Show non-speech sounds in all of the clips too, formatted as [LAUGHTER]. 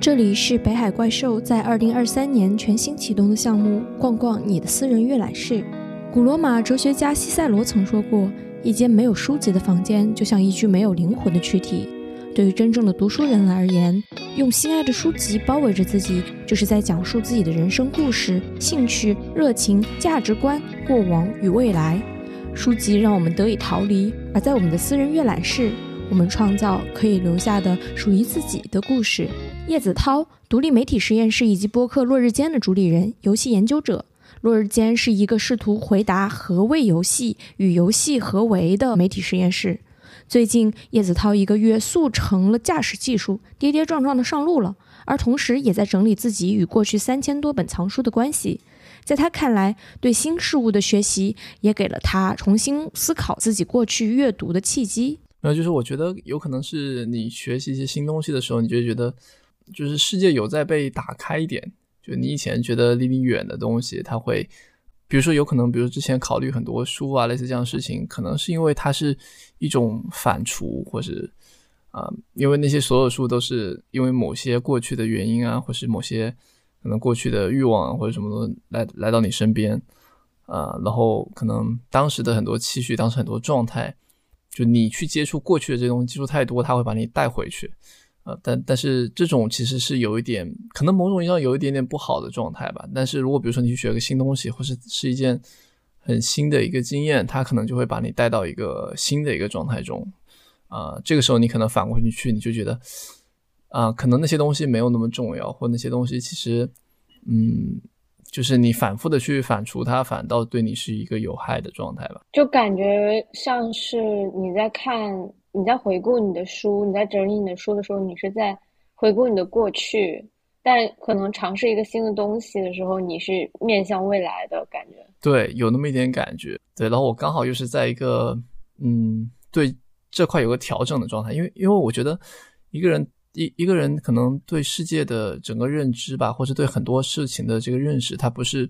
这里是北海怪兽在二零二三年全新启动的项目“逛逛你的私人阅览室”。古罗马哲学家西塞罗曾说过：“一间没有书籍的房间，就像一具没有灵魂的躯体。”对于真正的读书人而言，用心爱的书籍包围着自己，就是在讲述自己的人生故事、兴趣、热情、价值观、过往与未来。书籍让我们得以逃离，而在我们的私人阅览室，我们创造可以留下的属于自己的故事。叶子涛，独立媒体实验室以及播客落日间的主理人、游戏研究者。落日间是一个试图回答何谓游戏与游戏何为的媒体实验室。最近，叶子涛一个月速成了驾驶技术，跌跌撞撞的上路了，而同时也在整理自己与过去三千多本藏书的关系。在他看来，对新事物的学习也给了他重新思考自己过去阅读的契机。那就是我觉得有可能是你学习一些新东西的时候，你就觉得就是世界有在被打开一点，就你以前觉得离你远的东西，它会。比如说，有可能，比如之前考虑很多书啊，类似这样的事情，可能是因为它是一种反刍，或是啊，因为那些所有书都是因为某些过去的原因啊，或是某些可能过去的欲望或者什么的来来到你身边啊，然后可能当时的很多期许，当时很多状态，就你去接触过去的这些东西，接触太多，它会把你带回去。呃，但但是这种其实是有一点，可能某种意义上有一点点不好的状态吧。但是如果比如说你去学个新东西，或是是一件很新的一个经验，它可能就会把你带到一个新的一个状态中。啊，这个时候你可能反过去去，你就觉得，啊，可能那些东西没有那么重要，或那些东西其实，嗯，就是你反复的去反刍它，反倒对你是一个有害的状态吧。就感觉像是你在看。你在回顾你的书，你在整理你的书的时候，你是在回顾你的过去，但可能尝试一个新的东西的时候，你是面向未来的感觉。对，有那么一点感觉。对，然后我刚好又是在一个嗯，对这块有个调整的状态，因为因为我觉得一个人一一个人可能对世界的整个认知吧，或者对很多事情的这个认识，他不是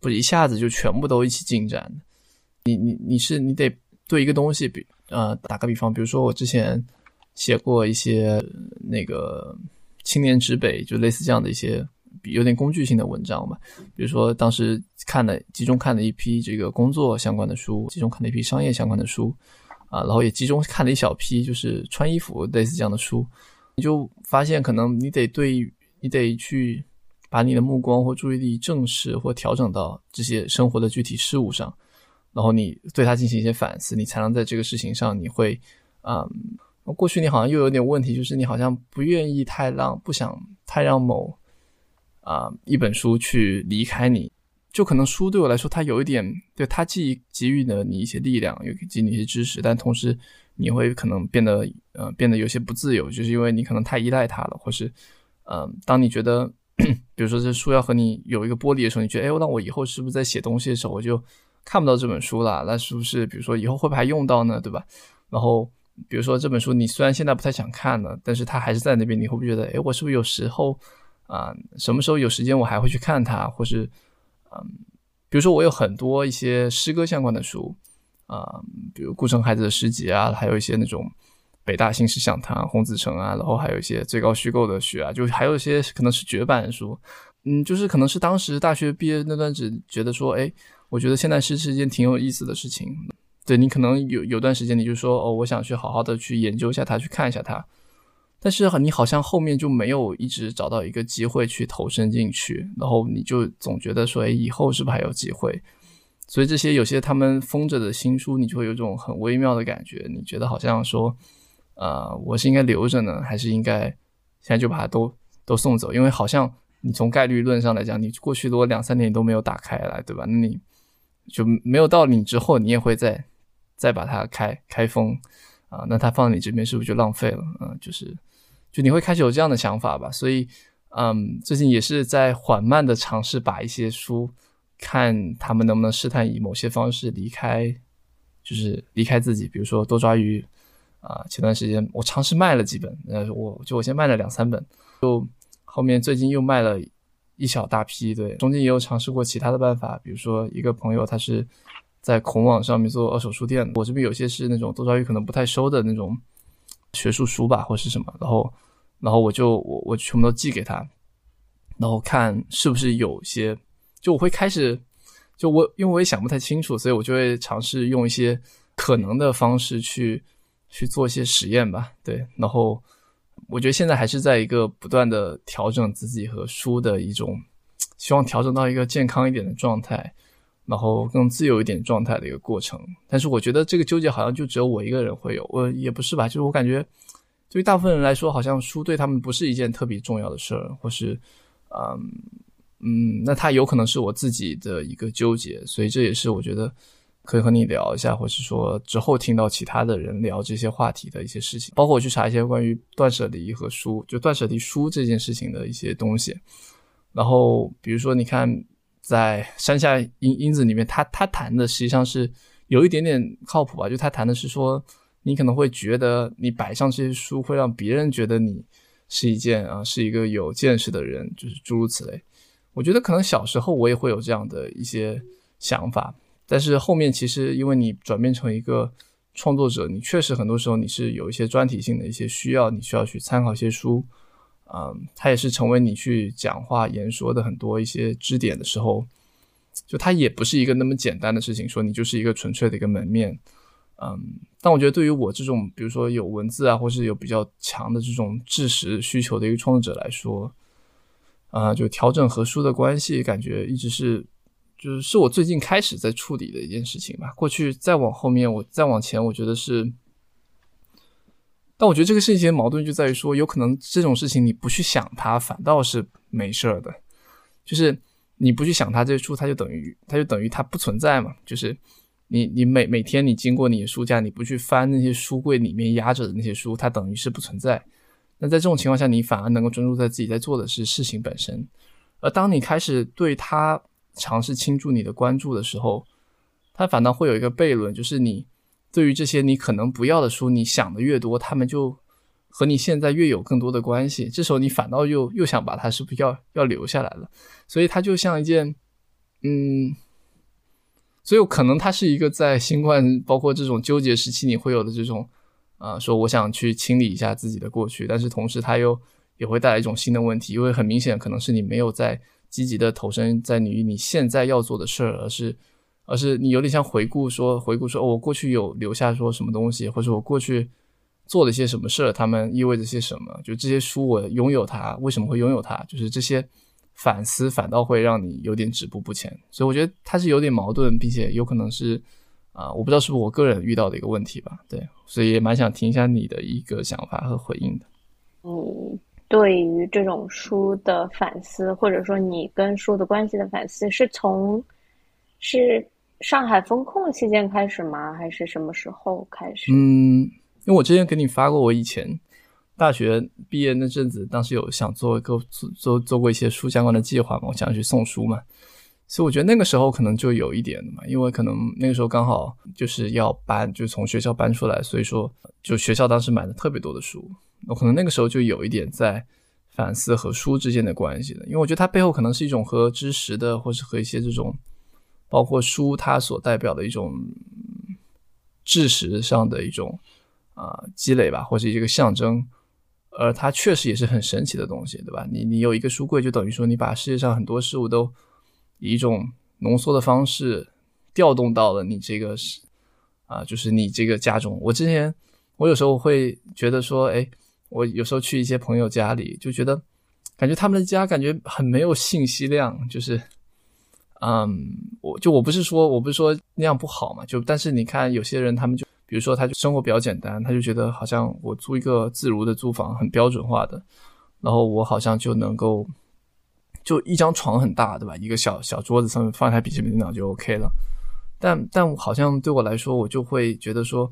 不一下子就全部都一起进展。你你你是你得对一个东西比。呃，打个比方，比如说我之前写过一些那个青年指北，就类似这样的一些有点工具性的文章吧。比如说当时看了集中看了一批这个工作相关的书，集中看了一批商业相关的书，啊，然后也集中看了一小批就是穿衣服类似这样的书，你就发现可能你得对你得去把你的目光或注意力正视或调整到这些生活的具体事物上。然后你对他进行一些反思，你才能在这个事情上，你会，嗯，过去你好像又有点问题，就是你好像不愿意太让，不想太让某，啊，一本书去离开你，就可能书对我来说，它有一点，对它既给予了你一些力量，又给你一些知识，但同时你会可能变得，呃，变得有些不自由，就是因为你可能太依赖它了，或是，嗯，当你觉得，[COUGHS] 比如说这书要和你有一个剥离的时候，你觉得，哎，那我以后是不是在写东西的时候，我就。看不到这本书了，那是不是比如说以后会不会还用到呢？对吧？然后比如说这本书，你虽然现在不太想看了，但是它还是在那边，你会不会觉得，哎，我是不是有时候啊，什么时候有时间我还会去看它？或是嗯，比如说我有很多一些诗歌相关的书啊，比如顾城孩子的诗集啊，还有一些那种北大新诗讲堂、洪子成啊，然后还有一些最高虚构的学啊，就还有一些可能是绝版书，嗯，就是可能是当时大学毕业那段只觉得说，哎。我觉得现在是是一件挺有意思的事情，对你可能有有段时间你就说哦，我想去好好的去研究一下它，去看一下它，但是你好像后面就没有一直找到一个机会去投身进去，然后你就总觉得说，哎，以后是不是还有机会？所以这些有些他们封着的新书，你就会有一种很微妙的感觉，你觉得好像说，呃，我是应该留着呢，还是应该现在就把它都都送走？因为好像你从概率论上来讲，你过去如果两三年都没有打开来，对吧？那你就没有到你之后，你也会再再把它开开封啊，那它放在你这边是不是就浪费了？嗯，就是就你会开始有这样的想法吧。所以，嗯，最近也是在缓慢的尝试把一些书，看他们能不能试探以某些方式离开，就是离开自己。比如说多抓鱼啊，前段时间我尝试卖了几本，呃，我就我先卖了两三本，就后面最近又卖了。一小大批，对，中间也有尝试过其他的办法，比如说一个朋友他是在孔网上面做二手书店，我这边有些是那种多抓鱼可能不太收的那种学术书吧，或是什么，然后然后我就我我全部都寄给他，然后看是不是有些，就我会开始，就我因为我也想不太清楚，所以我就会尝试用一些可能的方式去去做一些实验吧，对，然后我觉得现在还是在一个不断的调整自己和书的一种，[TSK] 希望调整到一个健康一点的状态。然后更自由一点状态的一个过程，但是我觉得这个纠结好像就只有我一个人会有，我也不是吧？就是我感觉，对于大部分人来说，好像书对他们不是一件特别重要的事儿，或是，嗯嗯，那他有可能是我自己的一个纠结，所以这也是我觉得可以和你聊一下，或是说之后听到其他的人聊这些话题的一些事情，包括我去查一些关于断舍离和书，就断舍离书这件事情的一些东西，然后比如说你看。在山下英英子里面，他他谈的实际上是有一点点靠谱吧？就他谈的是说，你可能会觉得你摆上这些书会让别人觉得你是一件啊是一个有见识的人，就是诸如此类。我觉得可能小时候我也会有这样的一些想法，但是后面其实因为你转变成一个创作者，你确实很多时候你是有一些专题性的一些需要，你需要去参考一些书。嗯，它也是成为你去讲话言说的很多一些支点的时候，就它也不是一个那么简单的事情，说你就是一个纯粹的一个门面。嗯，但我觉得对于我这种，比如说有文字啊，或是有比较强的这种知识需求的一个创作者来说，啊，就调整和书的关系，感觉一直是，就是是我最近开始在处理的一件事情吧。过去再往后面，我再往前，我觉得是。但我觉得这个事情的矛盾就在于说，有可能这种事情你不去想它，反倒是没事儿的。就是你不去想它，这书它就等于它就等于它不存在嘛。就是你你每每天你经过你的书架，你不去翻那些书柜里面压着的那些书，它等于是不存在。那在这种情况下，你反而能够专注在自己在做的是事情本身。而当你开始对它尝试倾注你的关注的时候，它反倒会有一个悖论，就是你。对于这些你可能不要的书，你想的越多，他们就和你现在越有更多的关系。这时候你反倒又又想把它是不是要要留下来了？所以它就像一件，嗯，所以可能它是一个在新冠包括这种纠结时期你会有的这种，啊，说我想去清理一下自己的过去，但是同时它又也会带来一种新的问题，因为很明显可能是你没有在积极的投身在你你现在要做的事儿，而是。而是你有点像回顾，说回顾说，我过去有留下说什么东西，或者我过去做了些什么事儿，他们意味着些什么？就这些书，我拥有它，为什么会拥有它？就是这些反思，反倒会让你有点止步不前。所以我觉得它是有点矛盾，并且有可能是啊，我不知道是不是我个人遇到的一个问题吧？对，所以也蛮想听一下你的一个想法和回应的。嗯，对于这种书的反思，或者说你跟书的关系的反思，是从是。上海封控期间开始吗？还是什么时候开始？嗯，因为我之前给你发过，我以前大学毕业那阵子，当时有想做一个做做做过一些书相关的计划嘛，我想去送书嘛，所以我觉得那个时候可能就有一点的嘛，因为可能那个时候刚好就是要搬，就从学校搬出来，所以说就学校当时买了特别多的书，我可能那个时候就有一点在反思和书之间的关系的，因为我觉得它背后可能是一种和知识的，或是和一些这种。包括书，它所代表的一种知识上的一种啊积累吧，或者一个象征，而它确实也是很神奇的东西，对吧？你你有一个书柜，就等于说你把世界上很多事物都以一种浓缩的方式调动到了你这个是啊，就是你这个家中。我之前我有时候会觉得说，哎，我有时候去一些朋友家里，就觉得感觉他们的家感觉很没有信息量，就是。嗯，我就我不是说我不是说那样不好嘛，就但是你看有些人他们就比如说他就生活比较简单，他就觉得好像我租一个自如的租房很标准化的，然后我好像就能够就一张床很大，对吧？一个小小桌子上面放一台笔记本电脑就 OK 了。但但好像对我来说，我就会觉得说，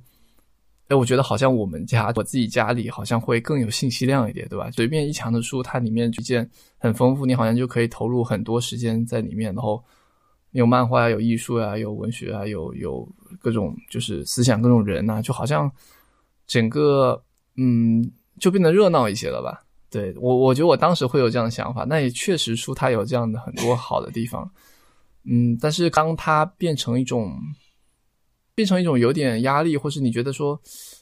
哎，我觉得好像我们家我自己家里好像会更有信息量一点，对吧？随便一墙的书，它里面一件很丰富，你好像就可以投入很多时间在里面，然后。有漫画呀，有艺术呀，有文学啊，有有各种就是思想，各种人呐，就好像整个嗯，就变得热闹一些了吧？对我，我觉得我当时会有这样的想法，那也确实书它有这样的很多好的地方，嗯，但是当它变成一种变成一种有点压力，或是你觉得说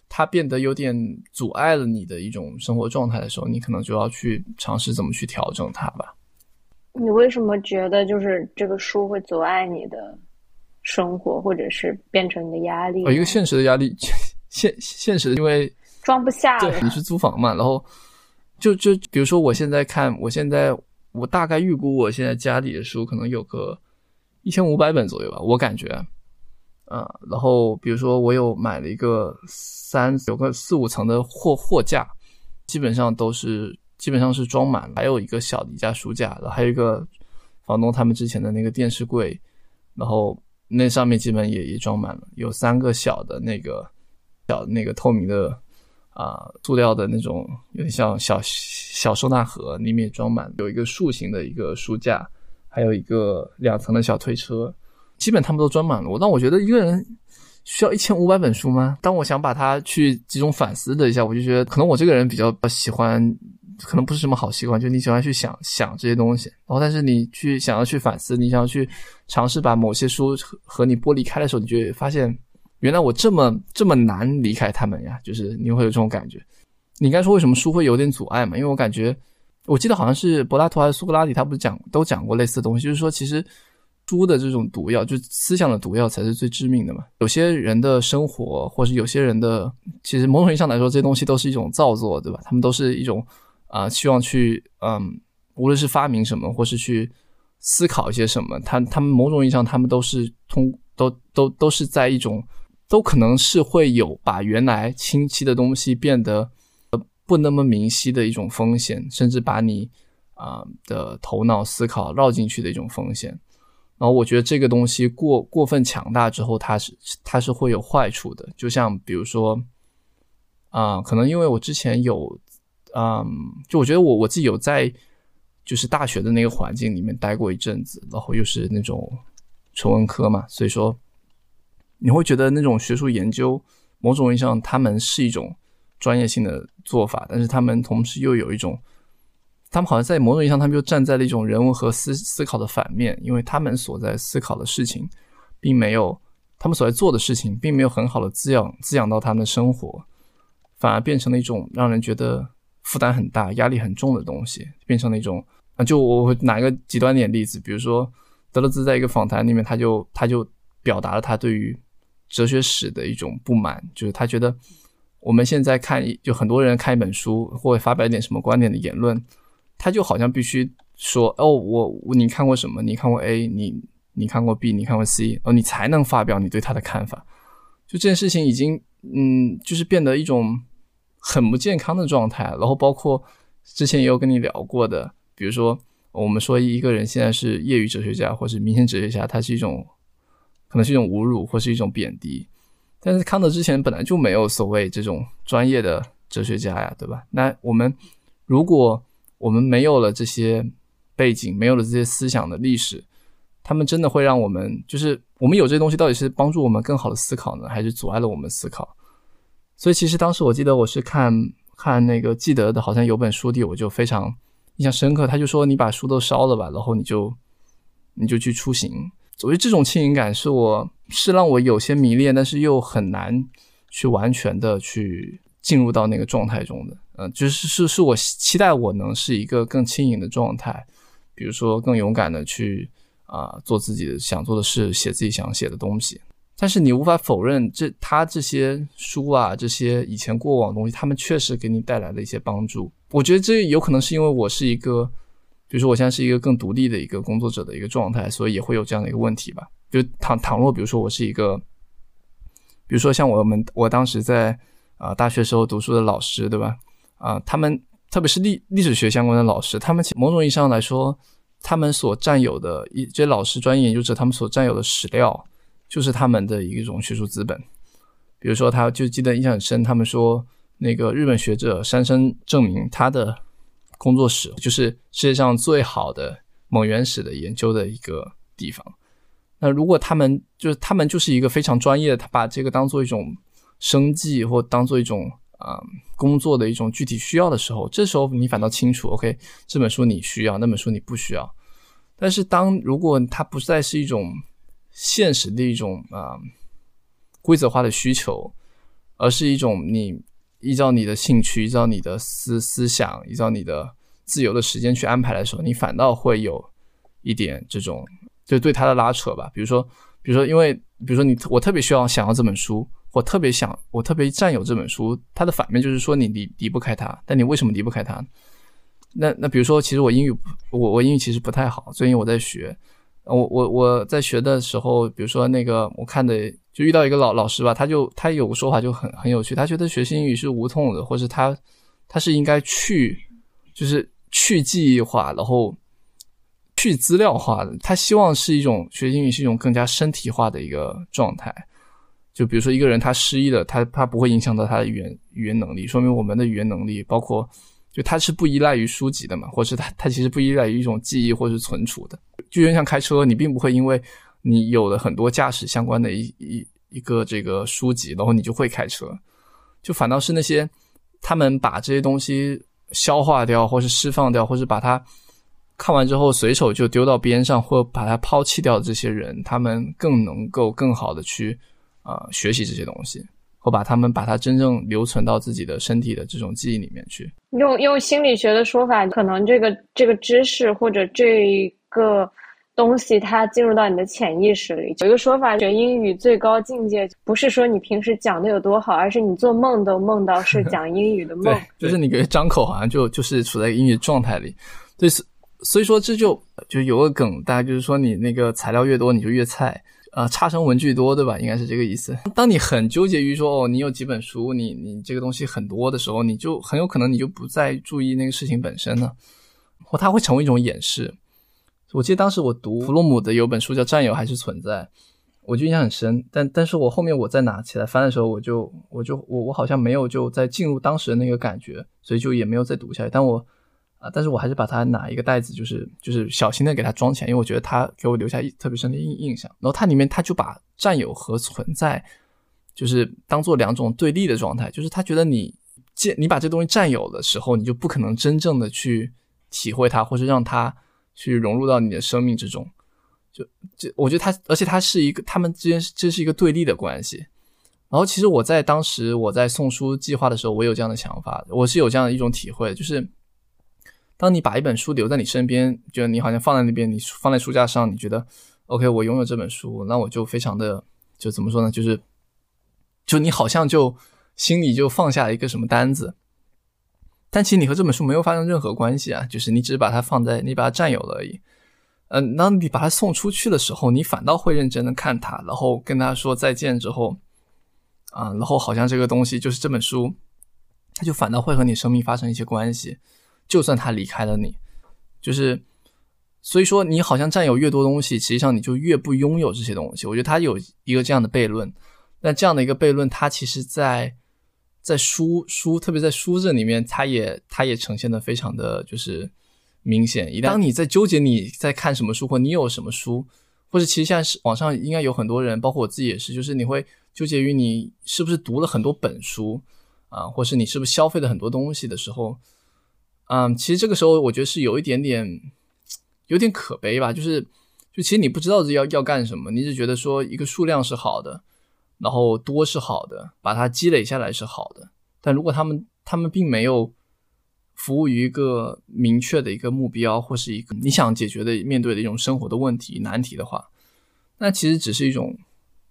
它变得有点阻碍了你的一种生活状态的时候，你可能就要去尝试怎么去调整它吧。你为什么觉得就是这个书会阻碍你的生活，或者是变成你的压力？一个现实的压力，[LAUGHS] 现现实的，因为装不下。对，你是租房嘛，然后就就比如说，我现在看，我现在我大概预估，我现在家里的书可能有个一千五百本左右吧，我感觉。嗯，然后比如说我有买了一个三有个四五层的货货架，基本上都是基本上是装满了，还有一个小的一架书架，然后还有一个房东他们之前的那个电视柜，然后那上面基本也也装满了，有三个小的那个小那个透明的啊塑料的那种有点像小小收纳盒，里面装满有一个竖形的一个书架，还有一个两层的小推车。基本他们都装满了，我但我觉得一个人需要一千五百本书吗？当我想把它去集中反思的一下，我就觉得可能我这个人比较喜欢，可能不是什么好习惯，就你喜欢去想想这些东西，然后但是你去想要去反思，你想要去尝试把某些书和你剥离开的时候，你就发现原来我这么这么难离开他们呀，就是你会有这种感觉。你应该说为什么书会有点阻碍嘛？因为我感觉我记得好像是柏拉图还是苏格拉底，他不是讲都讲过类似的东西，就是说其实。书的这种毒药，就思想的毒药才是最致命的嘛。有些人的生活，或是有些人的，其实某种意义上来说，这些东西都是一种造作，对吧？他们都是一种啊，希望去嗯，无论是发明什么，或是去思考一些什么，他他们某种意义上，他们都是通，都都都是在一种，都可能是会有把原来清晰的东西变得不那么明晰的一种风险，甚至把你啊的头脑思考绕进去的一种风险。然后我觉得这个东西过过分强大之后，它是它是会有坏处的。就像比如说，啊，可能因为我之前有，嗯，就我觉得我我自己有在就是大学的那个环境里面待过一阵子，然后又是那种纯文科嘛，所以说你会觉得那种学术研究某种意义上他们是一种专业性的做法，但是他们同时又有一种。他们好像在某种意义上，他们就站在了一种人文和思思考的反面，因为他们所在思考的事情，并没有他们所在做的事情，并没有很好的滋养滋养到他们的生活，反而变成了一种让人觉得负担很大、压力很重的东西，变成了一种啊，就我拿一个极端点例子，比如说德勒兹在一个访谈里面，他就他就表达了他对于哲学史的一种不满，就是他觉得我们现在看就很多人看一本书或发表一点什么观点的言论。他就好像必须说哦，我你看过什么？你看过 A，你你看过 B，你看过 C，哦，你才能发表你对他的看法。就这件事情已经，嗯，就是变得一种很不健康的状态。然后包括之前也有跟你聊过的，比如说我们说一个人现在是业余哲学家或是明星哲学家，他是一种可能是一种侮辱或是一种贬低。但是康德之前本来就没有所谓这种专业的哲学家呀，对吧？那我们如果我们没有了这些背景，没有了这些思想的历史，他们真的会让我们，就是我们有这些东西，到底是帮助我们更好的思考呢，还是阻碍了我们思考？所以其实当时我记得我是看看那个记得的，好像有本书里，我就非常印象深刻。他就说：“你把书都烧了吧，然后你就你就去出行。”我觉得这种轻盈感是我是让我有些迷恋，但是又很难去完全的去进入到那个状态中的。嗯，就是是是我期待我能是一个更轻盈的状态，比如说更勇敢的去啊做自己想做的事，写自己想写的东西。但是你无法否认，这他这些书啊，这些以前过往的东西，他们确实给你带来了一些帮助。我觉得这有可能是因为我是一个，比如说我现在是一个更独立的一个工作者的一个状态，所以也会有这样的一个问题吧。就倘倘若比如说我是一个，比如说像我们我当时在啊大学时候读书的老师，对吧？啊，他们特别是历历史学相关的老师，他们某种意义上来说，他们所占有的一这些老师、专业研究者，他们所占有的史料，就是他们的一种学术资本。比如说，他就记得印象很深，他们说那个日本学者山生证明他的工作室就是世界上最好的蒙元史的研究的一个地方。那如果他们就是他们就是一个非常专业的，他把这个当做一种生计或当做一种。啊，工作的一种具体需要的时候，这时候你反倒清楚，OK，这本书你需要，那本书你不需要。但是当如果它不再是一种现实的一种啊规则化的需求，而是一种你依照你的兴趣、依照你的思思想、依照你的自由的时间去安排的时候，你反倒会有一点这种就对他的拉扯吧。比如说，比如说，因为比如说你我特别需要想要这本书，我特别想我特别占有这本书，它的反面就是说你离离不开它，但你为什么离不开它？那那比如说，其实我英语我我英语其实不太好，最近我在学。我我我在学的时候，比如说那个我看的，就遇到一个老老师吧，他就他有个说法就很很有趣，他觉得学习英语是无痛的，或是他他是应该去就是去记忆化，然后去资料化的。他希望是一种学英语是一种更加身体化的一个状态。就比如说一个人他失忆了，他他不会影响到他的语言语言能力，说明我们的语言能力包括。就它是不依赖于书籍的嘛，或是他他其实不依赖于一种记忆或是存储的。就有点像开车，你并不会因为你有了很多驾驶相关的一一一个这个书籍，然后你就会开车。就反倒是那些他们把这些东西消化掉，或是释放掉，或是把它看完之后随手就丢到边上，或把它抛弃掉的这些人，他们更能够更好的去啊学习这些东西。或把他们把它真正留存到自己的身体的这种记忆里面去。用用心理学的说法，可能这个这个知识或者这个东西，它进入到你的潜意识里。有一个说法，学英语最高境界不是说你平时讲的有多好，而是你做梦都梦到是 [LAUGHS] 讲英语的梦。就是你给张口，好像就就是处在英语状态里。对，所以说这就就有个梗，大家就是说你那个材料越多，你就越菜。呃，差生文具多，对吧？应该是这个意思。当你很纠结于说，哦，你有几本书，你你这个东西很多的时候，你就很有可能你就不再注意那个事情本身了，或它会成为一种掩饰。我记得当时我读弗洛姆的有本书叫《占有还是存在》，我就印象很深。但但是我后面我再拿起来翻的时候，我就我就我我好像没有就再进入当时的那个感觉，所以就也没有再读下来。但我。啊！但是我还是把它拿一个袋子，就是就是小心的给它装起来，因为我觉得它给我留下一特别深的印印象。然后它里面，它就把占有和存在，就是当做两种对立的状态。就是他觉得你，见你把这东西占有的时候，你就不可能真正的去体会它，或是让它去融入到你的生命之中。就这我觉得它，而且它是一个，他们之间这是一个对立的关系。然后其实我在当时我在送书计划的时候，我有这样的想法，我是有这样的一种体会，就是。当你把一本书留在你身边，就你好像放在那边，你放在书架上，你觉得 OK，我拥有这本书，那我就非常的就怎么说呢？就是就你好像就心里就放下了一个什么单子，但其实你和这本书没有发生任何关系啊，就是你只是把它放在，你把它占有了而已。嗯，当你把它送出去的时候，你反倒会认真的看它，然后跟他说再见之后，啊，然后好像这个东西就是这本书，它就反倒会和你生命发生一些关系。就算他离开了你，就是，所以说你好像占有越多东西，实际上你就越不拥有这些东西。我觉得他有一个这样的悖论，那这样的一个悖论，它其实，在在书书，特别在书这里面，它也它也呈现的非常的就是明显。一旦当你在纠结你在看什么书，或你有什么书，或者其实现在是网上应该有很多人，包括我自己也是，就是你会纠结于你是不是读了很多本书啊，或是你是不是消费了很多东西的时候。嗯，其实这个时候我觉得是有一点点，有点可悲吧。就是，就其实你不知道要要干什么，你只觉得说一个数量是好的，然后多是好的，把它积累下来是好的。但如果他们他们并没有服务于一个明确的一个目标，或是一个你想解决的面对的一种生活的问题难题的话，那其实只是一种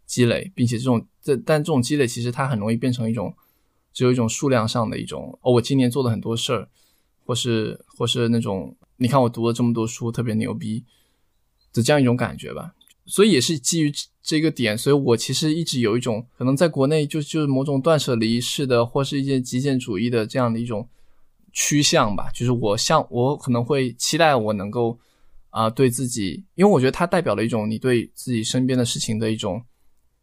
积累，并且这种这但这种积累其实它很容易变成一种只有一种数量上的一种哦，我今年做了很多事儿。或是或是那种，你看我读了这么多书，特别牛逼的这样一种感觉吧。所以也是基于这个点，所以我其实一直有一种可能在国内就就是某种断舍离式的，或是一些极简主义的这样的一种趋向吧。就是我像我可能会期待我能够啊对自己，因为我觉得它代表了一种你对自己身边的事情的一种。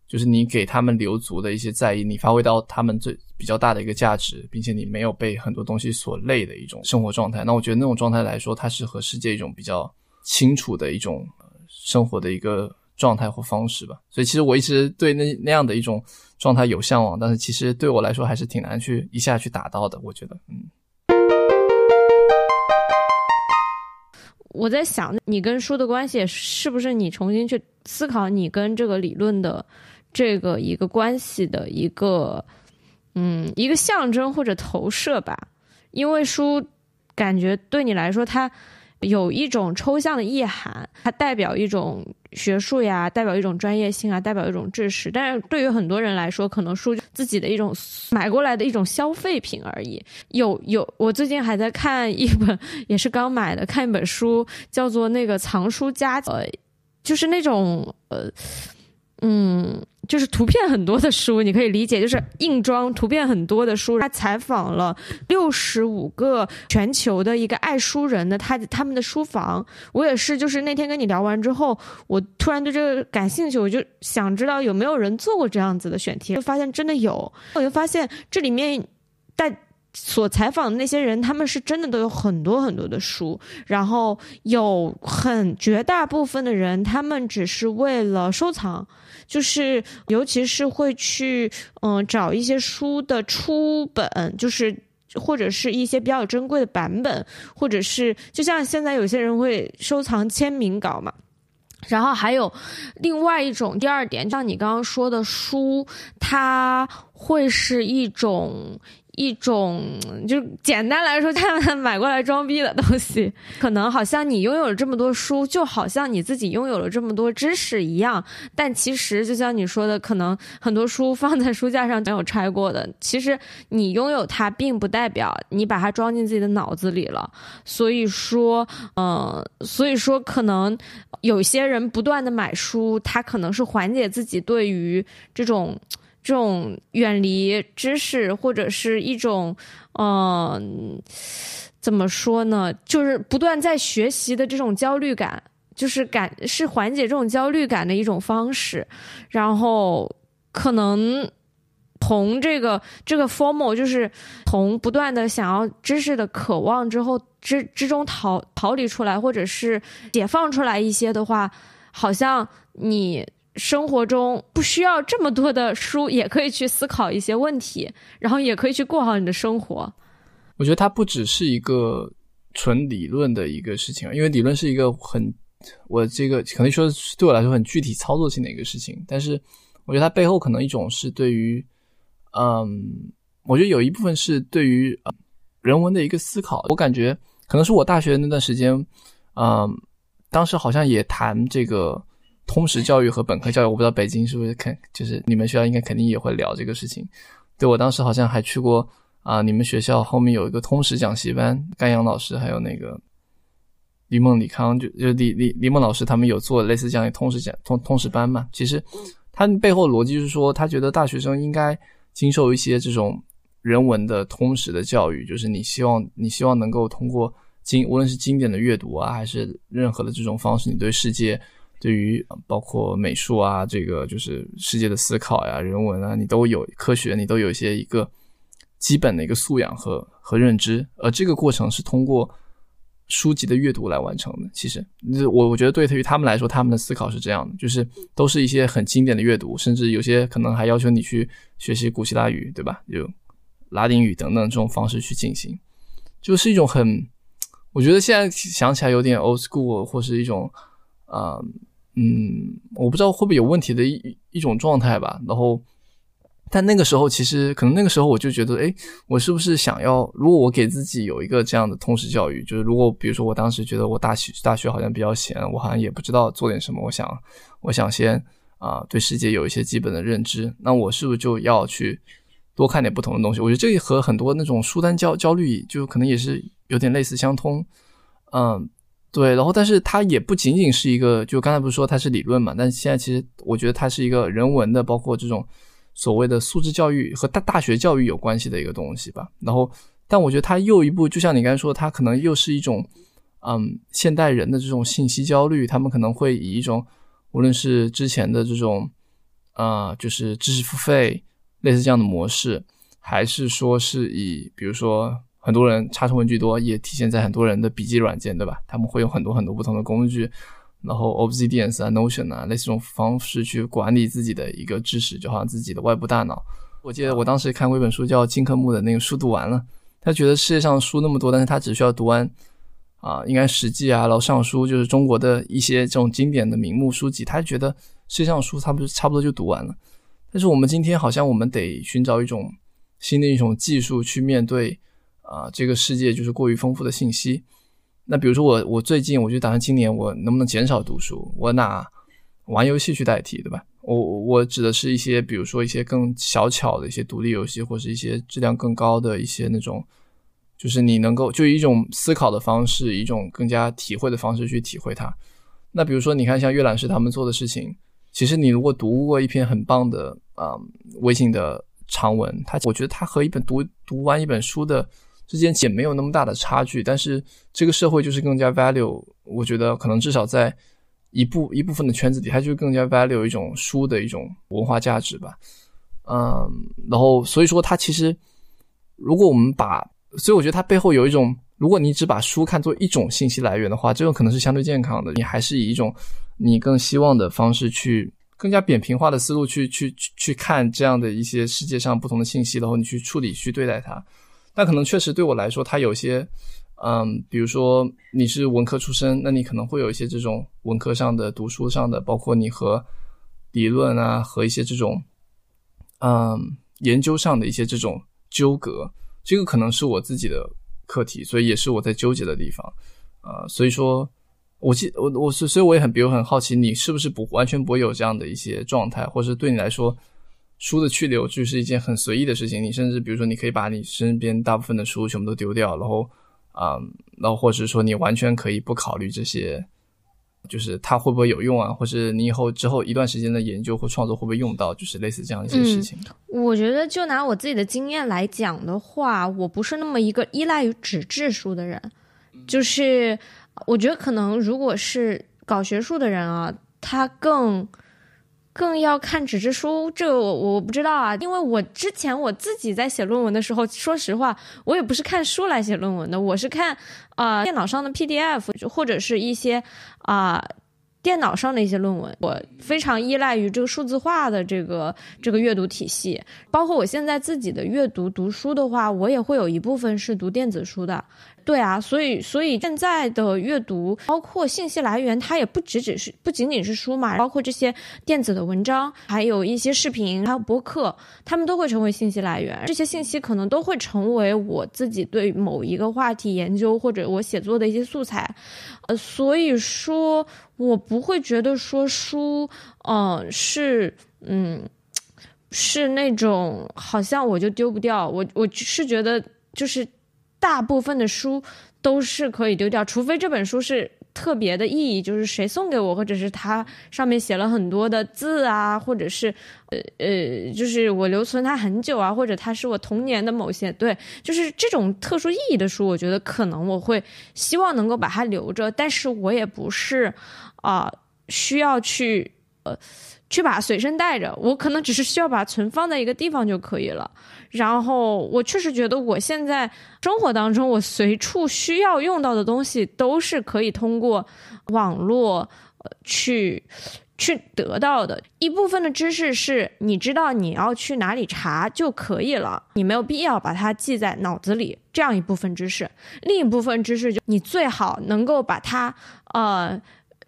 就是你给他们留足的一些在意，你发挥到他们最比较大的一个价值，并且你没有被很多东西所累的一种生活状态。那我觉得那种状态来说，它是和世界一种比较清楚的一种生活的一个状态或方式吧。所以其实我一直对那那样的一种状态有向往，但是其实对我来说还是挺难去一下去达到的。我觉得，嗯。我在想，你跟书的关系是不是你重新去思考你跟这个理论的。这个一个关系的一个嗯一个象征或者投射吧，因为书感觉对你来说它。有一种抽象的意涵，它代表一种学术呀，代表一种专业性啊，代表一种知识。但是对于很多人来说，可能书自己的一种买过来的一种消费品而已。有有，我最近还在看一本，也是刚买的，看一本书，叫做那个藏书家，呃，就是那种呃，嗯。就是图片很多的书，你可以理解，就是硬装图片很多的书。他采访了六十五个全球的一个爱书人的他他们的书房。我也是，就是那天跟你聊完之后，我突然对这个感兴趣，我就想知道有没有人做过这样子的选题，就发现真的有。我就发现这里面带所采访的那些人，他们是真的都有很多很多的书，然后有很绝大部分的人，他们只是为了收藏。就是，尤其是会去，嗯，找一些书的出本，就是或者是一些比较珍贵的版本，或者是就像现在有些人会收藏签名稿嘛。然后还有另外一种，第二点，像你刚刚说的书，它会是一种。一种就简单来说，他们买过来装逼的东西，[LAUGHS] 可能好像你拥有了这么多书，就好像你自己拥有了这么多知识一样。但其实，就像你说的，可能很多书放在书架上没有拆过的。其实你拥有它，并不代表你把它装进自己的脑子里了。所以说，嗯，所以说，可能有些人不断的买书，他可能是缓解自己对于这种。这种远离知识或者是一种，嗯，怎么说呢？就是不断在学习的这种焦虑感，就是感是缓解这种焦虑感的一种方式。然后可能从这个这个 formal，就是从不断的想要知识的渴望之后之之中逃逃离出来，或者是解放出来一些的话，好像你。生活中不需要这么多的书，也可以去思考一些问题，然后也可以去过好你的生活。我觉得它不只是一个纯理论的一个事情，因为理论是一个很我这个可能说对我来说很具体操作性的一个事情。但是我觉得它背后可能一种是对于，嗯，我觉得有一部分是对于人文的一个思考。我感觉可能是我大学那段时间，嗯，当时好像也谈这个。通识教育和本科教育，我不知道北京是不是肯，就是你们学校应该肯定也会聊这个事情。对我当时好像还去过啊，你们学校后面有一个通识讲习班，甘阳老师还有那个李梦、李康，就就李李李梦老师他们有做类似这样一通识讲通通识班嘛。其实他背后逻辑是说，他觉得大学生应该经受一些这种人文的通识的教育，就是你希望你希望能够通过经无论是经典的阅读啊，还是任何的这种方式，你对世界。对于包括美术啊，这个就是世界的思考呀、人文啊，你都有科学，你都有一些一个基本的一个素养和和认知，而这个过程是通过书籍的阅读来完成的。其实，我我觉得对于他们来说，他们的思考是这样的，就是都是一些很经典的阅读，甚至有些可能还要求你去学习古希腊语，对吧？就拉丁语等等这种方式去进行，就是一种很，我觉得现在想起来有点 old school 或是一种啊。嗯，我不知道会不会有问题的一一种状态吧。然后，但那个时候其实可能那个时候我就觉得，哎，我是不是想要？如果我给自己有一个这样的通识教育，就是如果比如说我当时觉得我大学大学好像比较闲，我好像也不知道做点什么，我想我想先啊对世界有一些基本的认知，那我是不是就要去多看点不同的东西？我觉得这和很多那种书单焦焦虑就可能也是有点类似相通，嗯。对，然后但是它也不仅仅是一个，就刚才不是说它是理论嘛？但现在其实我觉得它是一个人文的，包括这种所谓的素质教育和大大学教育有关系的一个东西吧。然后，但我觉得它又一步，就像你刚才说，它可能又是一种，嗯，现代人的这种信息焦虑，他们可能会以一种，无论是之前的这种，啊，就是知识付费类似这样的模式，还是说是以，比如说。很多人查重文具多，也体现在很多人的笔记软件，对吧？他们会有很多很多不同的工具，然后 Obsidian 啊、Notion 啊，类似这种方式去管理自己的一个知识，就好像自己的外部大脑。我记得我当时看过一本书，叫金克木的那个书读完了，他觉得世界上书那么多，但是他只需要读完啊，应该《史记》啊，然后《尚书》，就是中国的一些这种经典的名目书籍，他觉得世界上书差不多差不多就读完了。但是我们今天好像我们得寻找一种。新的一种技术去面对啊这个世界就是过于丰富的信息。那比如说我我最近我就打算今年我能不能减少读书，我拿玩游戏去代替，对吧？我我指的是一些比如说一些更小巧的一些独立游戏，或是一些质量更高的一些那种，就是你能够就一种思考的方式，一种更加体会的方式去体会它。那比如说你看像阅览室他们做的事情，其实你如果读过一篇很棒的啊微信的长文，它我觉得它和一本读读完一本书的。之间也没有那么大的差距，但是这个社会就是更加 value，我觉得可能至少在一部一部分的圈子里，它就更加 value 一种书的一种文化价值吧。嗯，然后所以说它其实，如果我们把，所以我觉得它背后有一种，如果你只把书看作一种信息来源的话，这种可能是相对健康的。你还是以一种你更希望的方式去，更加扁平化的思路去去去去看这样的一些世界上不同的信息，然后你去处理去对待它。那可能确实对我来说，它有些，嗯，比如说你是文科出身，那你可能会有一些这种文科上的读书上的，包括你和理论啊，和一些这种，嗯，研究上的一些这种纠葛，这个可能是我自己的课题，所以也是我在纠结的地方，呃，所以说，我记我我是，所以我也很，比如很好奇，你是不是不完全不会有这样的一些状态，或者对你来说。书的去留就是一件很随意的事情，你甚至比如说，你可以把你身边大部分的书全部都丢掉，然后，啊，然后或者说你完全可以不考虑这些，就是它会不会有用啊，或者你以后之后一段时间的研究或创作会不会用到，就是类似这样一些事情。我觉得就拿我自己的经验来讲的话，我不是那么一个依赖于纸质书的人，就是我觉得可能如果是搞学术的人啊，他更。更要看纸质书，这我我不知道啊，因为我之前我自己在写论文的时候，说实话，我也不是看书来写论文的，我是看啊电脑上的 PDF 或者是一些啊电脑上的一些论文，我非常依赖于这个数字化的这个这个阅读体系，包括我现在自己的阅读读书的话，我也会有一部分是读电子书的。对啊，所以所以现在的阅读，包括信息来源，它也不只只是不仅仅是书嘛，包括这些电子的文章，还有一些视频，还有博客，他们都会成为信息来源。这些信息可能都会成为我自己对某一个话题研究或者我写作的一些素材。呃，所以说我不会觉得说书，嗯，是嗯，是那种好像我就丢不掉。我我是觉得就是。大部分的书都是可以丢掉，除非这本书是特别的意义，就是谁送给我，或者是它上面写了很多的字啊，或者是呃呃，就是我留存它很久啊，或者它是我童年的某些对，就是这种特殊意义的书，我觉得可能我会希望能够把它留着，但是我也不是啊需要去呃去把它随身带着，我可能只是需要把它存放在一个地方就可以了。然后我确实觉得，我现在生活当中，我随处需要用到的东西，都是可以通过网络呃去去得到的。一部分的知识是你知道你要去哪里查就可以了，你没有必要把它记在脑子里。这样一部分知识，另一部分知识就你最好能够把它呃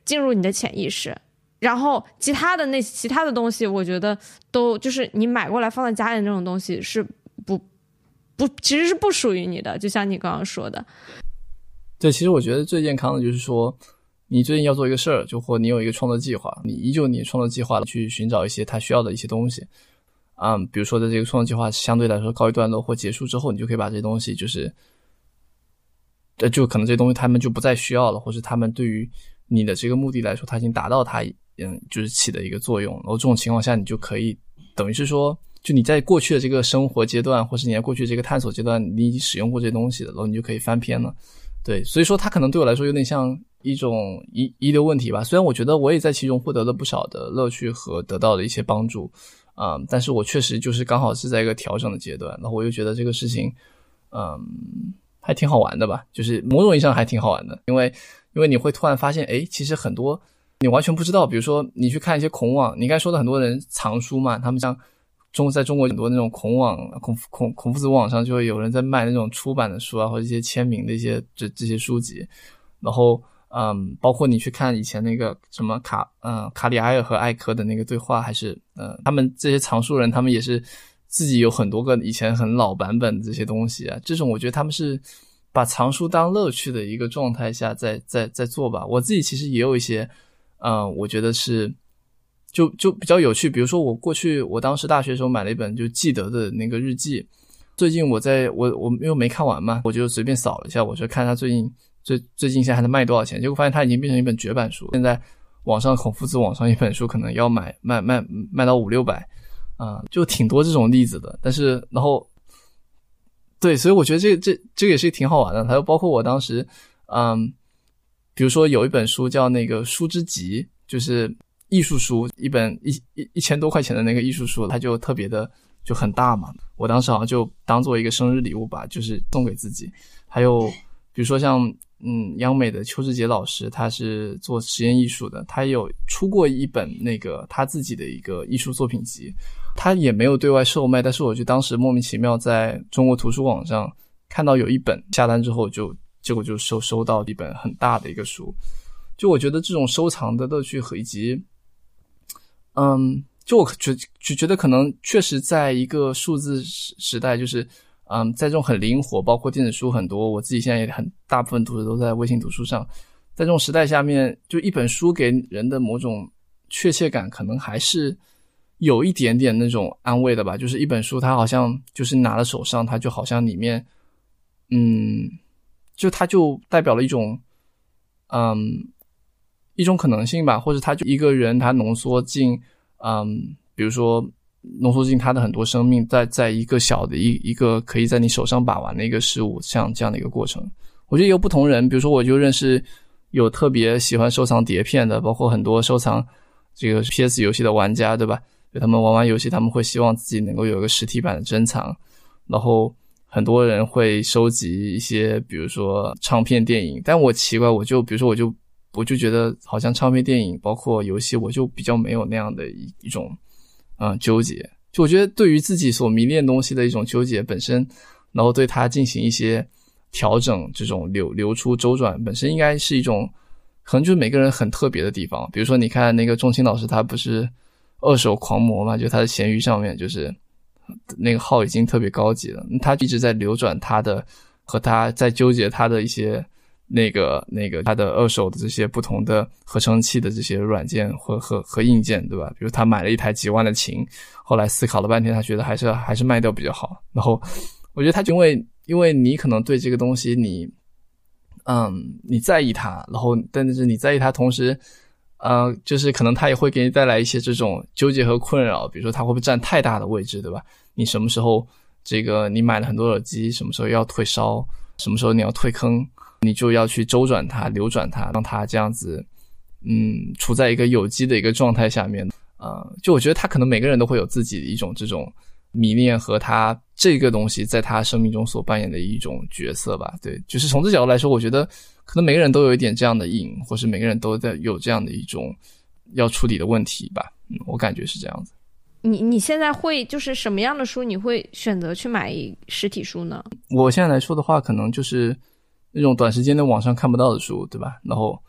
进入你的潜意识。然后其他的那其他的东西，我觉得都就是你买过来放在家里那种东西是不不其实是不属于你的，就像你刚刚说的。对，其实我觉得最健康的就是说，你最近要做一个事儿，就或你有一个创作计划，你依旧你创作计划去寻找一些他需要的一些东西，嗯，比如说在这个创作计划相对来说告一段落或结束之后，你就可以把这些东西就是，呃，就可能这些东西他们就不再需要了，或是他们对于你的这个目的来说，它已经达到它。嗯，就是起的一个作用，然后这种情况下，你就可以等于是说，就你在过去的这个生活阶段，或是你在过去这个探索阶段，你已经使用过这些东西了，然后你就可以翻篇了。对，所以说它可能对我来说有点像一种遗遗留问题吧。虽然我觉得我也在其中获得了不少的乐趣和得到了一些帮助啊，但是我确实就是刚好是在一个调整的阶段，然后我又觉得这个事情，嗯，还挺好玩的吧，就是某种意义上还挺好玩的，因为因为你会突然发现，哎，其实很多。你完全不知道，比如说你去看一些孔网，你刚才说的很多人藏书嘛，他们像中在中国很多那种孔网孔孔孔夫子网上就会有人在卖那种出版的书啊，或者一些签名的一些这这些书籍，然后嗯，包括你去看以前那个什么卡嗯卡里埃尔和艾科的那个对话，还是嗯他们这些藏书人，他们也是自己有很多个以前很老版本的这些东西啊，这种我觉得他们是把藏书当乐趣的一个状态下在在在做吧。我自己其实也有一些，嗯，我觉得是就就比较有趣。比如说我过去我当时大学时候买了一本就记得的那个日记，最近我在我我又没看完嘛，我就随便扫了一下，我就看他最近最最近现在还能卖多少钱，结果发现它已经变成一本绝版书，现在网上孔夫子网上一本书可能要买卖卖卖到五六百。啊，就挺多这种例子的，但是然后，对，所以我觉得这这这个也是挺好玩的。还有包括我当时，嗯，比如说有一本书叫那个《书之集》，就是艺术书，一本一一一千多块钱的那个艺术书，它就特别的就很大嘛。我当时好像就当做一个生日礼物吧，就是送给自己。还有比如说像。嗯，央美的邱志杰老师，他是做实验艺术的，他有出过一本那个他自己的一个艺术作品集，他也没有对外售卖，但是我就当时莫名其妙在中国图书网上看到有一本下单之后，就结果就收收到一本很大的一个书，就我觉得这种收藏的乐趣和以及，嗯，就我觉就觉得可能确实在一个数字时时代，就是。嗯，在这种很灵活，包括电子书很多，我自己现在也很大部分读的都在微信读书上。在这种时代下面，就一本书给人的某种确切感，可能还是有一点点那种安慰的吧。就是一本书，它好像就是拿了手上，它就好像里面，嗯，就它就代表了一种，嗯，一种可能性吧，或者它就一个人他浓缩进，嗯，比如说。浓缩进他的很多生命，在在一个小的一一个可以在你手上把玩的一个事物，像这样的一个过程。我觉得有不同人，比如说我就认识有特别喜欢收藏碟片的，包括很多收藏这个 PS 游戏的玩家，对吧？就他们玩完游戏，他们会希望自己能够有一个实体版的珍藏。然后很多人会收集一些，比如说唱片电影。但我奇怪，我就比如说我就我就觉得好像唱片电影包括游戏，我就比较没有那样的一一种。嗯，纠结，就我觉得对于自己所迷恋东西的一种纠结本身，然后对它进行一些调整，这种流流出周转本身应该是一种，可能就是每个人很特别的地方。比如说，你看那个钟青老师，他不是二手狂魔嘛？就他的闲鱼上面就是那个号已经特别高级了，他一直在流转他的和他在纠结他的一些。那个那个，他的二手的这些不同的合成器的这些软件和和和硬件，对吧？比如他买了一台几万的琴，后来思考了半天，他觉得还是还是卖掉比较好。然后我觉得他因为因为你可能对这个东西你，嗯，你在意它，然后但是你在意它同时，呃，就是可能它也会给你带来一些这种纠结和困扰。比如说它会不会占太大的位置，对吧？你什么时候这个你买了很多耳机，什么时候要退烧，什么时候你要退坑？你就要去周转它、流转它，让它这样子，嗯，处在一个有机的一个状态下面。呃，就我觉得他可能每个人都会有自己的一种这种迷恋和他这个东西在他生命中所扮演的一种角色吧。对，就是从这角度来说，我觉得可能每个人都有一点这样的瘾，或是每个人都在有这样的一种要处理的问题吧。嗯，我感觉是这样子。你你现在会就是什么样的书你会选择去买实体书呢？我现在来说的话，可能就是。那种短时间的网上看不到的书，对吧？然后，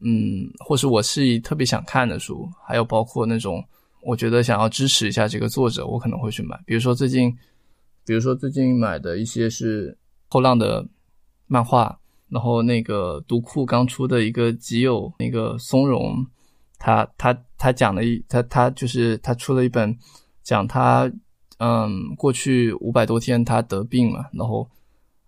嗯，或是我是特别想看的书，还有包括那种我觉得想要支持一下这个作者，我可能会去买。比如说最近，比如说最近买的一些是后浪的漫画，然后那个读库刚出的一个集友，那个松茸，他他他讲了一他他就是他出了一本讲他嗯过去五百多天他得病嘛，然后。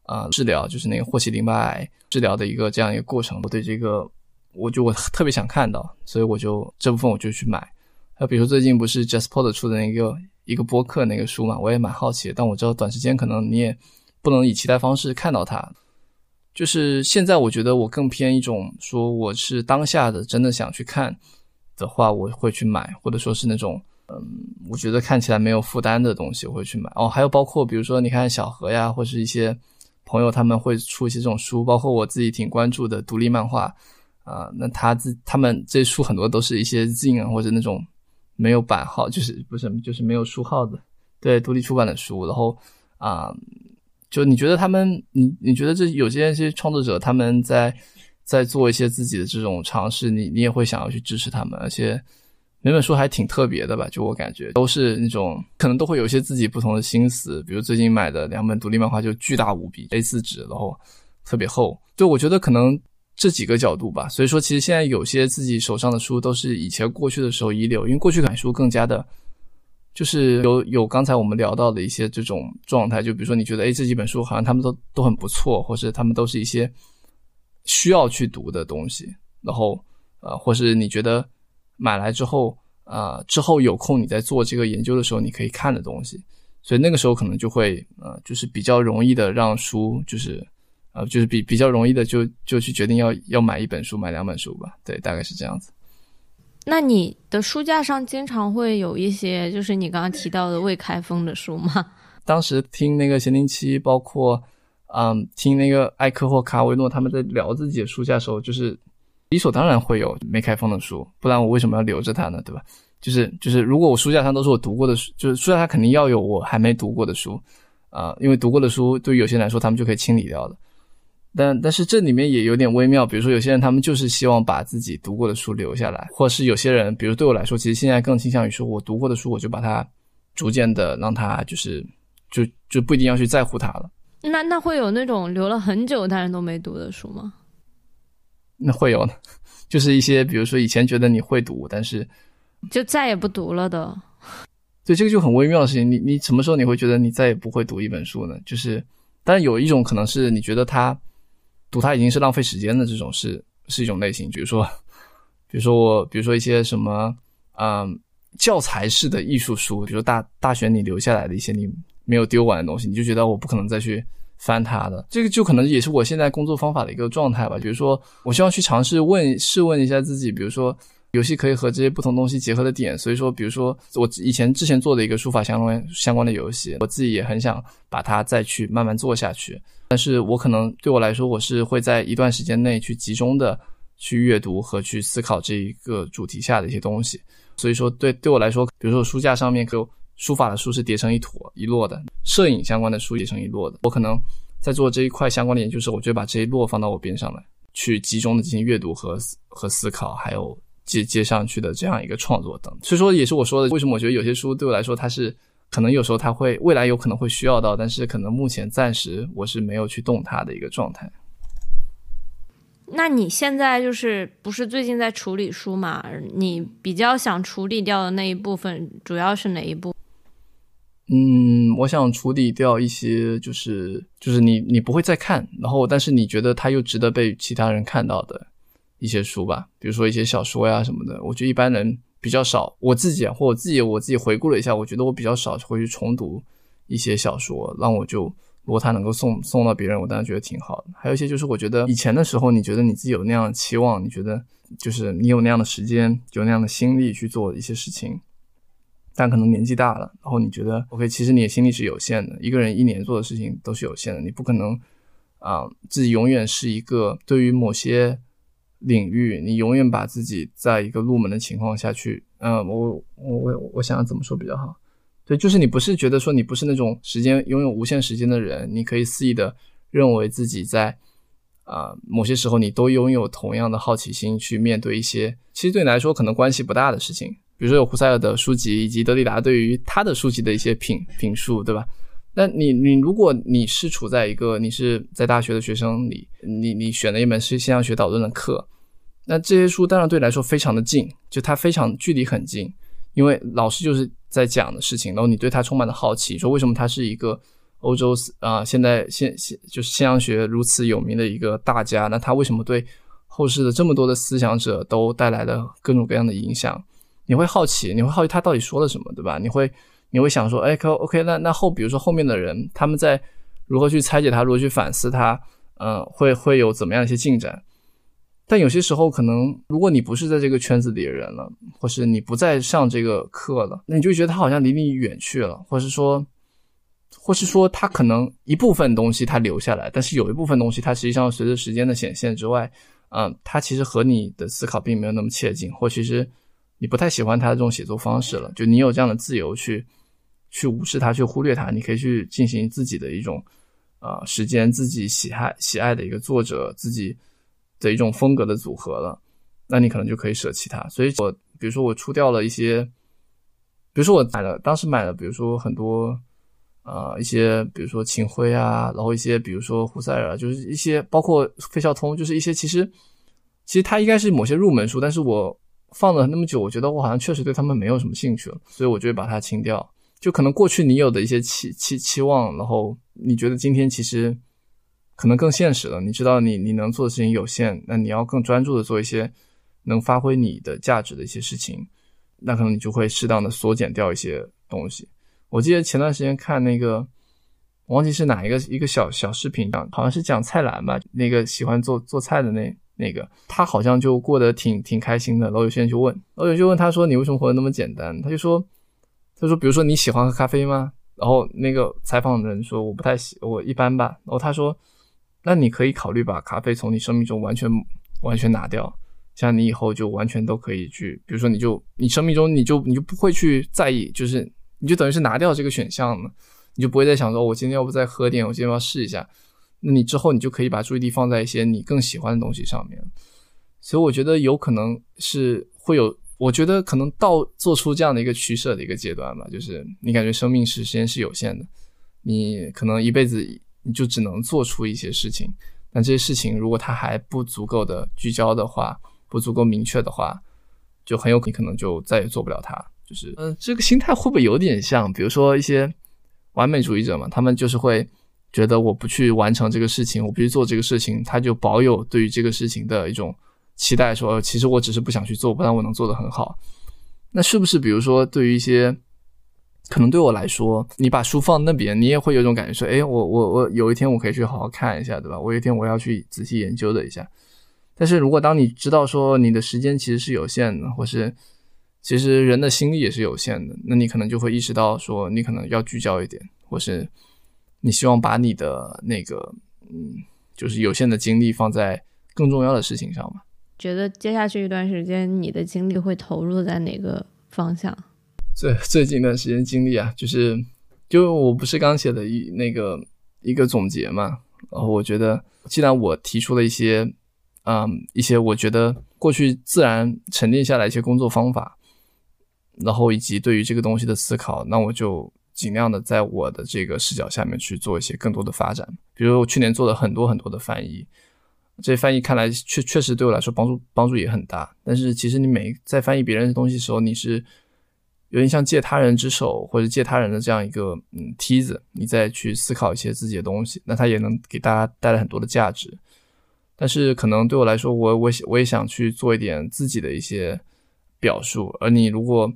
啊，治疗就是那个霍奇淋巴癌治疗的一个这样一个过程。我对这个，我就我特别想看到，所以我就这部分我就去买。那比如说最近不是 Jasper 出的那个一个播客那个书嘛，我也蛮好奇。但我知道短时间可能你也不能以期待方式看到它。就是现在我觉得我更偏一种说我是当下的真的想去看的话，我会去买，或者说是那种嗯，我觉得看起来没有负担的东西我会去买。哦，还有包括比如说你看小何呀，或是一些。朋友他们会出一些这种书，包括我自己挺关注的独立漫画，啊，那他自他们这书很多都是一些 zine 或者那种没有版号，就是不是就是没有书号的，对，独立出版的书。然后啊，就你觉得他们，你你觉得这有些一些创作者他们在在做一些自己的这种尝试，你你也会想要去支持他们，而且每本书还挺特别的吧，就我感觉都是那种可能都会有一些自己不同的心思。比如最近买的两本独立漫画就巨大无比，A4 纸，然后特别厚。对，我觉得可能这几个角度吧。所以说，其实现在有些自己手上的书都是以前过去的时候遗留，因为过去买书更加的，就是有有刚才我们聊到的一些这种状态。就比如说你觉得，哎，这几本书好像他们都都很不错，或是他们都是一些需要去读的东西。然后，呃，或是你觉得。买来之后，呃，之后有空你在做这个研究的时候，你可以看的东西，所以那个时候可能就会，呃，就是比较容易的让书，就是，呃，就是比比较容易的就就去决定要要买一本书，买两本书吧，对，大概是这样子。那你的书架上经常会有一些，就是你刚刚提到的未开封的书吗？[LAUGHS] 当时听那个咸宁七，包括，嗯，听那个艾克或卡维诺他们在聊自己的书架的时候，就是。理所当然会有没开封的书，不然我为什么要留着它呢？对吧？就是就是，如果我书架上都是我读过的书，就是书架上肯定要有我还没读过的书，啊，因为读过的书对于有些人来说，他们就可以清理掉的。但但是这里面也有点微妙，比如说有些人他们就是希望把自己读过的书留下来，或是有些人，比如对我来说，其实现在更倾向于说我读过的书，我就把它逐渐的让它就是就就不一定要去在乎它了。那那会有那种留了很久但是都没读的书吗？那会有的，就是一些，比如说以前觉得你会读，但是就再也不读了的。对，这个就很微妙的事情。你你什么时候你会觉得你再也不会读一本书呢？就是，当然有一种可能是你觉得它读它已经是浪费时间的这种是是一种类型。比如说，比如说我，比如说一些什么，嗯，教材式的艺术书，比如大大学你留下来的一些你没有丢完的东西，你就觉得我不可能再去。翻它的这个就可能也是我现在工作方法的一个状态吧。比如说，我希望去尝试问试问一下自己，比如说游戏可以和这些不同东西结合的点。所以说，比如说我以前之前做的一个书法相关相关的游戏，我自己也很想把它再去慢慢做下去。但是我可能对我来说，我是会在一段时间内去集中的去阅读和去思考这一个主题下的一些东西。所以说，对对我来说，比如说书架上面有。书法的书是叠成一坨一摞的，摄影相关的书叠成一摞的。我可能在做这一块相关的研究时，我就把这一摞放到我边上来，去集中的进行阅读和和思考，还有接接上去的这样一个创作等。所以说，也是我说的，为什么我觉得有些书对我来说，它是可能有时候它会未来有可能会需要到，但是可能目前暂时我是没有去动它的一个状态。那你现在就是不是最近在处理书嘛？你比较想处理掉的那一部分，主要是哪一部？嗯，我想处理掉一些，就是就是你你不会再看，然后但是你觉得它又值得被其他人看到的一些书吧，比如说一些小说呀什么的。我觉得一般人比较少，我自己或我自己我自己回顾了一下，我觉得我比较少会去重读一些小说，让我就如果他能够送送到别人，我当然觉得挺好的。还有一些就是我觉得以前的时候，你觉得你自己有那样的期望，你觉得就是你有那样的时间，有那样的心力去做一些事情。但可能年纪大了，然后你觉得 OK，其实你的心力是有限的。一个人一年做的事情都是有限的，你不可能啊，自己永远是一个对于某些领域，你永远把自己在一个入门的情况下去。嗯，我我我我想怎么说比较好？对，就是你不是觉得说你不是那种时间拥有无限时间的人，你可以肆意的认为自己在啊某些时候你都拥有同样的好奇心去面对一些其实对你来说可能关系不大的事情。比如说有胡塞尔的书籍，以及德里达对于他的书籍的一些评评述，对吧？那你你如果你是处在一个你是在大学的学生里，你你选了一门是现象学导论的课，那这些书当然对你来说非常的近，就它非常距离很近，因为老师就是在讲的事情，然后你对他充满了好奇，说为什么他是一个欧洲啊现在现现就是现象学如此有名的一个大家，那他为什么对后世的这么多的思想者都带来了各种各样的影响？你会好奇，你会好奇他到底说了什么，对吧？你会，你会想说，哎，可 OK，那那后，比如说后面的人，他们在如何去拆解他，如何去反思他，嗯，会会有怎么样一些进展？但有些时候，可能如果你不是在这个圈子里的人了，或是你不再上这个课了，那你就觉得他好像离你远去了，或是说，或是说他可能一部分东西他留下来，但是有一部分东西，它实际上随着时间的显现之外，嗯，它其实和你的思考并没有那么切近，或其实。你不太喜欢他的这种写作方式了，就你有这样的自由去，去无视它，去忽略它，你可以去进行自己的一种，呃，时间自己喜爱喜爱的一个作者自己的一种风格的组合了，那你可能就可以舍弃它。所以我比如说我出掉了一些，比如说我买了，当时买了，比如说很多，呃，一些，比如说秦晖啊，然后一些，比如说胡塞尔，就是一些包括费孝通，就是一些其实，其实它应该是某些入门书，但是我放了那么久，我觉得我好像确实对他们没有什么兴趣了，所以我就会把它清掉。就可能过去你有的一些期期期望，然后你觉得今天其实可能更现实了，你知道你你能做的事情有限，那你要更专注的做一些。能发挥你的价值的一些事情，那可能你就会适当的缩减掉一些东西。我记得前段时间看那个，忘记是哪一个一个小小视频讲，好像是讲蔡澜吧，那个喜欢做做菜的那那个，他好像就过得挺挺开心的。然后有些人就问，然后有就问他说：“你为什么活得那么简单？”他就说：“他说，比如说你喜欢喝咖啡吗？”然后那个采访的人说：“我不太喜，我一般吧。”然后他说：“那你可以考虑把咖啡从你生命中完全完全拿掉。”像你以后就完全都可以去，比如说你就你生命中你就你就不会去在意，就是你就等于是拿掉这个选项了，你就不会再想说，我今天要不再喝点，我今天要试一下。那你之后你就可以把注意力放在一些你更喜欢的东西上面。所以我觉得有可能是会有，我觉得可能到做出这样的一个取舍的一个阶段吧，就是你感觉生命时间是有限的，你可能一辈子你就只能做出一些事情，但这些事情如果它还不足够的聚焦的话。不足够明确的话，就很有可能就再也做不了它。就是，嗯，这个心态会不会有点像，比如说一些完美主义者嘛？他们就是会觉得我不去完成这个事情，我不去做这个事情，他就保有对于这个事情的一种期待，说其实我只是不想去做，不然我能做得很好。那是不是比如说对于一些可能对我来说，你把书放那边，你也会有种感觉，说，哎，我我我有一天我可以去好好看一下，对吧？我有一天我要去仔细研究的一下。但是如果当你知道说你的时间其实是有限的，或是其实人的心力也是有限的，那你可能就会意识到说你可能要聚焦一点，或是你希望把你的那个嗯，就是有限的精力放在更重要的事情上嘛？觉得接下去一段时间你的精力会投入在哪个方向？最最近一段时间精力啊，就是就我不是刚写的一那个一个总结嘛，然后我觉得既然我提出了一些。嗯，一些我觉得过去自然沉淀下来一些工作方法，然后以及对于这个东西的思考，那我就尽量的在我的这个视角下面去做一些更多的发展。比如我去年做了很多很多的翻译，这翻译看来确确实对我来说帮助帮助也很大。但是其实你每在翻译别人的东西的时候，你是有点像借他人之手或者借他人的这样一个嗯梯子，你再去思考一些自己的东西，那它也能给大家带来很多的价值。但是可能对我来说，我我我也想去做一点自己的一些表述。而你如果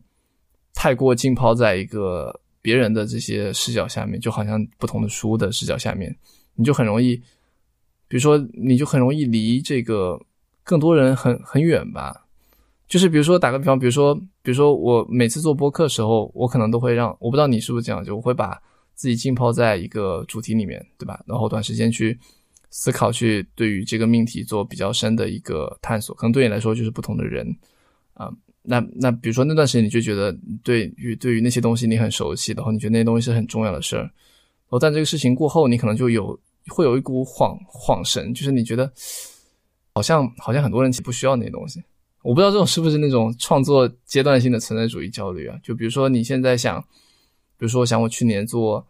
太过浸泡在一个别人的这些视角下面，就好像不同的书的视角下面，你就很容易，比如说你就很容易离这个更多人很很远吧。就是比如说打个比方，比如说比如说我每次做播客的时候，我可能都会让我不知道你是不是这样，就我会把自己浸泡在一个主题里面，对吧？然后短时间去。思考去对于这个命题做比较深的一个探索，可能对你来说就是不同的人啊。那那比如说那段时间你就觉得对于对于那些东西你很熟悉，然后你觉得那些东西是很重要的事儿。哦，但这个事情过后，你可能就有会有一股恍恍神，就是你觉得好像好像很多人其实不需要那些东西。我不知道这种是不是那种创作阶段性的存在主义焦虑啊？就比如说你现在想，比如说我想我去年做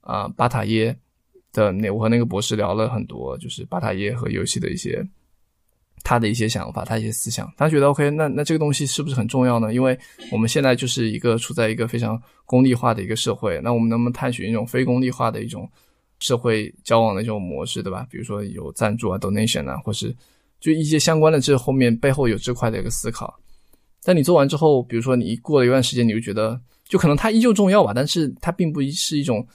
啊巴塔耶。的那我和那个博士聊了很多，就是巴塔耶和游戏的一些他的一些想法，他一些思想。他觉得 OK，那那这个东西是不是很重要呢？因为我们现在就是一个处在一个非常功利化的一个社会，那我们能不能探寻一种非功利化的一种社会交往的一种模式，对吧？比如说有赞助啊、donation 啊，或是就一些相关的这后面背后有这块的一个思考。但你做完之后，比如说你过了一段时间，你就觉得就可能它依旧重要吧，但是它并不是一种。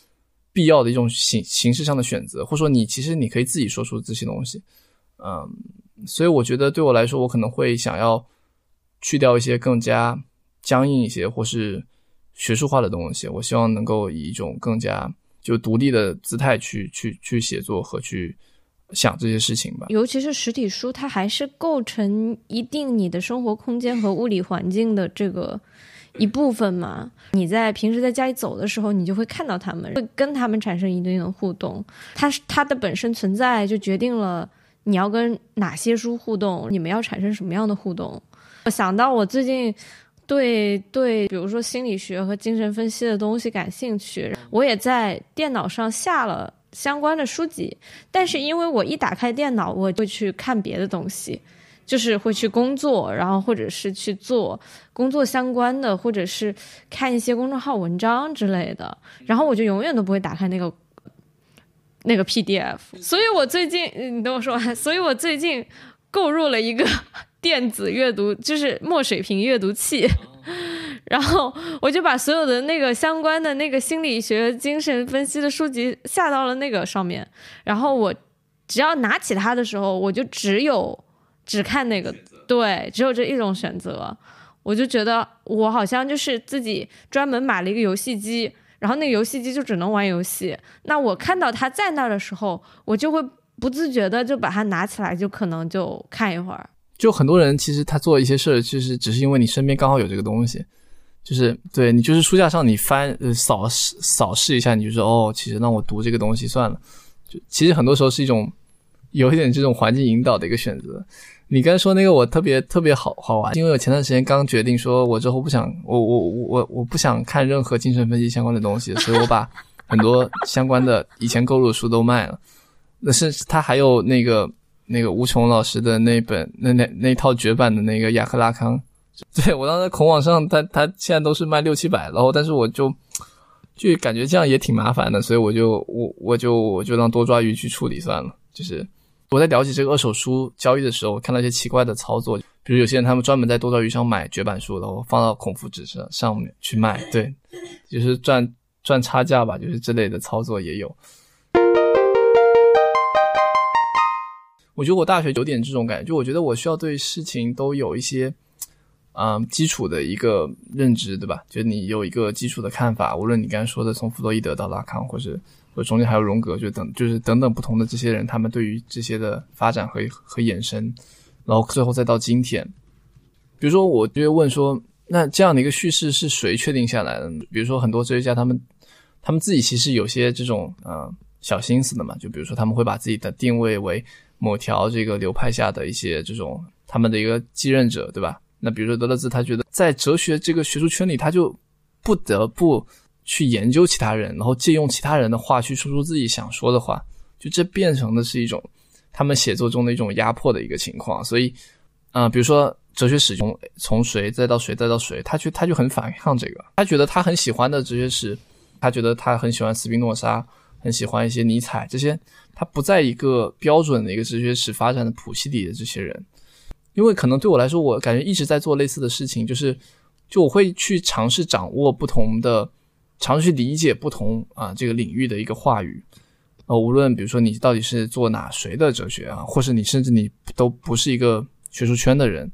必要的一种形形式上的选择，或者说你其实你可以自己说出这些东西，嗯，所以我觉得对我来说，我可能会想要去掉一些更加僵硬一些或是学术化的东西，我希望能够以一种更加就独立的姿态去去去写作和去想这些事情吧。尤其是实体书，它还是构成一定你的生活空间和物理环境的这个。一部分嘛，你在平时在家里走的时候，你就会看到他们，会跟他们产生一定的互动。它是它的本身存在就决定了你要跟哪些书互动，你们要产生什么样的互动。我想到我最近对对，比如说心理学和精神分析的东西感兴趣，我也在电脑上下了相关的书籍，但是因为我一打开电脑，我会去看别的东西。就是会去工作，然后或者是去做工作相关的，或者是看一些公众号文章之类的，然后我就永远都不会打开那个那个 PDF。所以我最近，你等我说完。所以我最近购入了一个 [LAUGHS] 电子阅读，就是墨水屏阅读器，[LAUGHS] 然后我就把所有的那个相关的那个心理学、精神分析的书籍下到了那个上面，然后我只要拿起它的时候，我就只有。只看那个，对，只有这一种选择，我就觉得我好像就是自己专门买了一个游戏机，然后那个游戏机就只能玩游戏。那我看到它在那儿的时候，我就会不自觉的就把它拿起来，就可能就看一会儿。就很多人其实他做一些事儿，其实只是因为你身边刚好有这个东西，就是对你就是书架上你翻呃扫视扫视一下，你就说哦，其实让我读这个东西算了。就其实很多时候是一种有一点这种环境引导的一个选择。你刚才说那个我特别特别好好玩，因为我前段时间刚决定说，我之后不想我我我我不想看任何精神分析相关的东西，所以我把很多相关的以前购入的书都卖了。那是他还有那个那个吴琼老师的那本那那那套绝版的那个雅克拉康，[LAUGHS] 对我当时孔网上他他现在都是卖六七百，然后但是我就就感觉这样也挺麻烦的，所以我就我我就我就让多抓鱼去处理算了，就是。我在了解这个二手书交易的时候，我看到一些奇怪的操作，比如有些人他们专门在多抓鱼上买绝版书，然后放到孔夫子上上面去卖，对，就是赚赚差价吧，就是这类的操作也有。我觉得我大学有点这种感觉，就我觉得我需要对事情都有一些，嗯，基础的一个认知，对吧？就你有一个基础的看法，无论你刚才说的从弗洛伊德到拉康，或者。或者中间还有荣格，就等就是等等不同的这些人，他们对于这些的发展和和衍生，然后最后再到今天。比如说，我就会问说，那这样的一个叙事是谁确定下来的？比如说，很多哲学家他们他们自己其实有些这种呃小心思的嘛。就比如说，他们会把自己的定位为某条这个流派下的一些这种他们的一个继任者，对吧？那比如说德勒兹，他觉得在哲学这个学术圈里，他就不得不。去研究其他人，然后借用其他人的话去说出自己想说的话，就这变成的是一种他们写作中的一种压迫的一个情况。所以，啊，比如说哲学史从从谁再到谁再到谁，他就他就很反抗这个。他觉得他很喜欢的哲学史，他觉得他很喜欢斯宾诺莎，很喜欢一些尼采这些，他不在一个标准的一个哲学史发展的谱系里的这些人。因为可能对我来说，我感觉一直在做类似的事情，就是就我会去尝试掌握不同的。尝试去理解不同啊这个领域的一个话语，呃，无论比如说你到底是做哪谁的哲学啊，或是你甚至你都不是一个学术圈的人，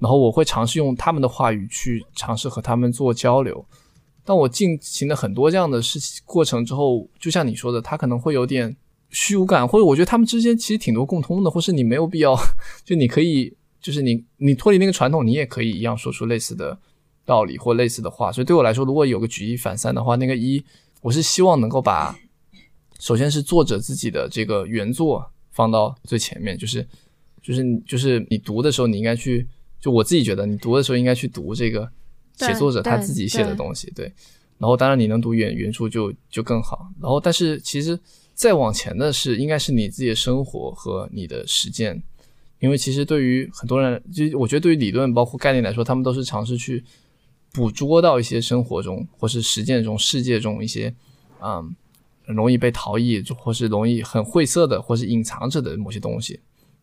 然后我会尝试用他们的话语去尝试和他们做交流。当我进行了很多这样的事情过程之后，就像你说的，他可能会有点虚无感，或者我觉得他们之间其实挺多共通的，或是你没有必要，就你可以，就是你你脱离那个传统，你也可以一样说出类似的。道理或类似的话，所以对我来说，如果有个举一反三的话，那个一，我是希望能够把，首先是作者自己的这个原作放到最前面，就是，就是就是你读的时候，你应该去，就我自己觉得，你读的时候应该去读这个写作者他自己写的东西，对。然后当然你能读原原著就就更好。然后但是其实再往前的是，应该是你自己的生活和你的实践，因为其实对于很多人，就我觉得对于理论包括概念来说，他们都是尝试去。捕捉到一些生活中或是实践中世界中一些，嗯，容易被逃逸，或是容易很晦涩的，或是隐藏着的某些东西。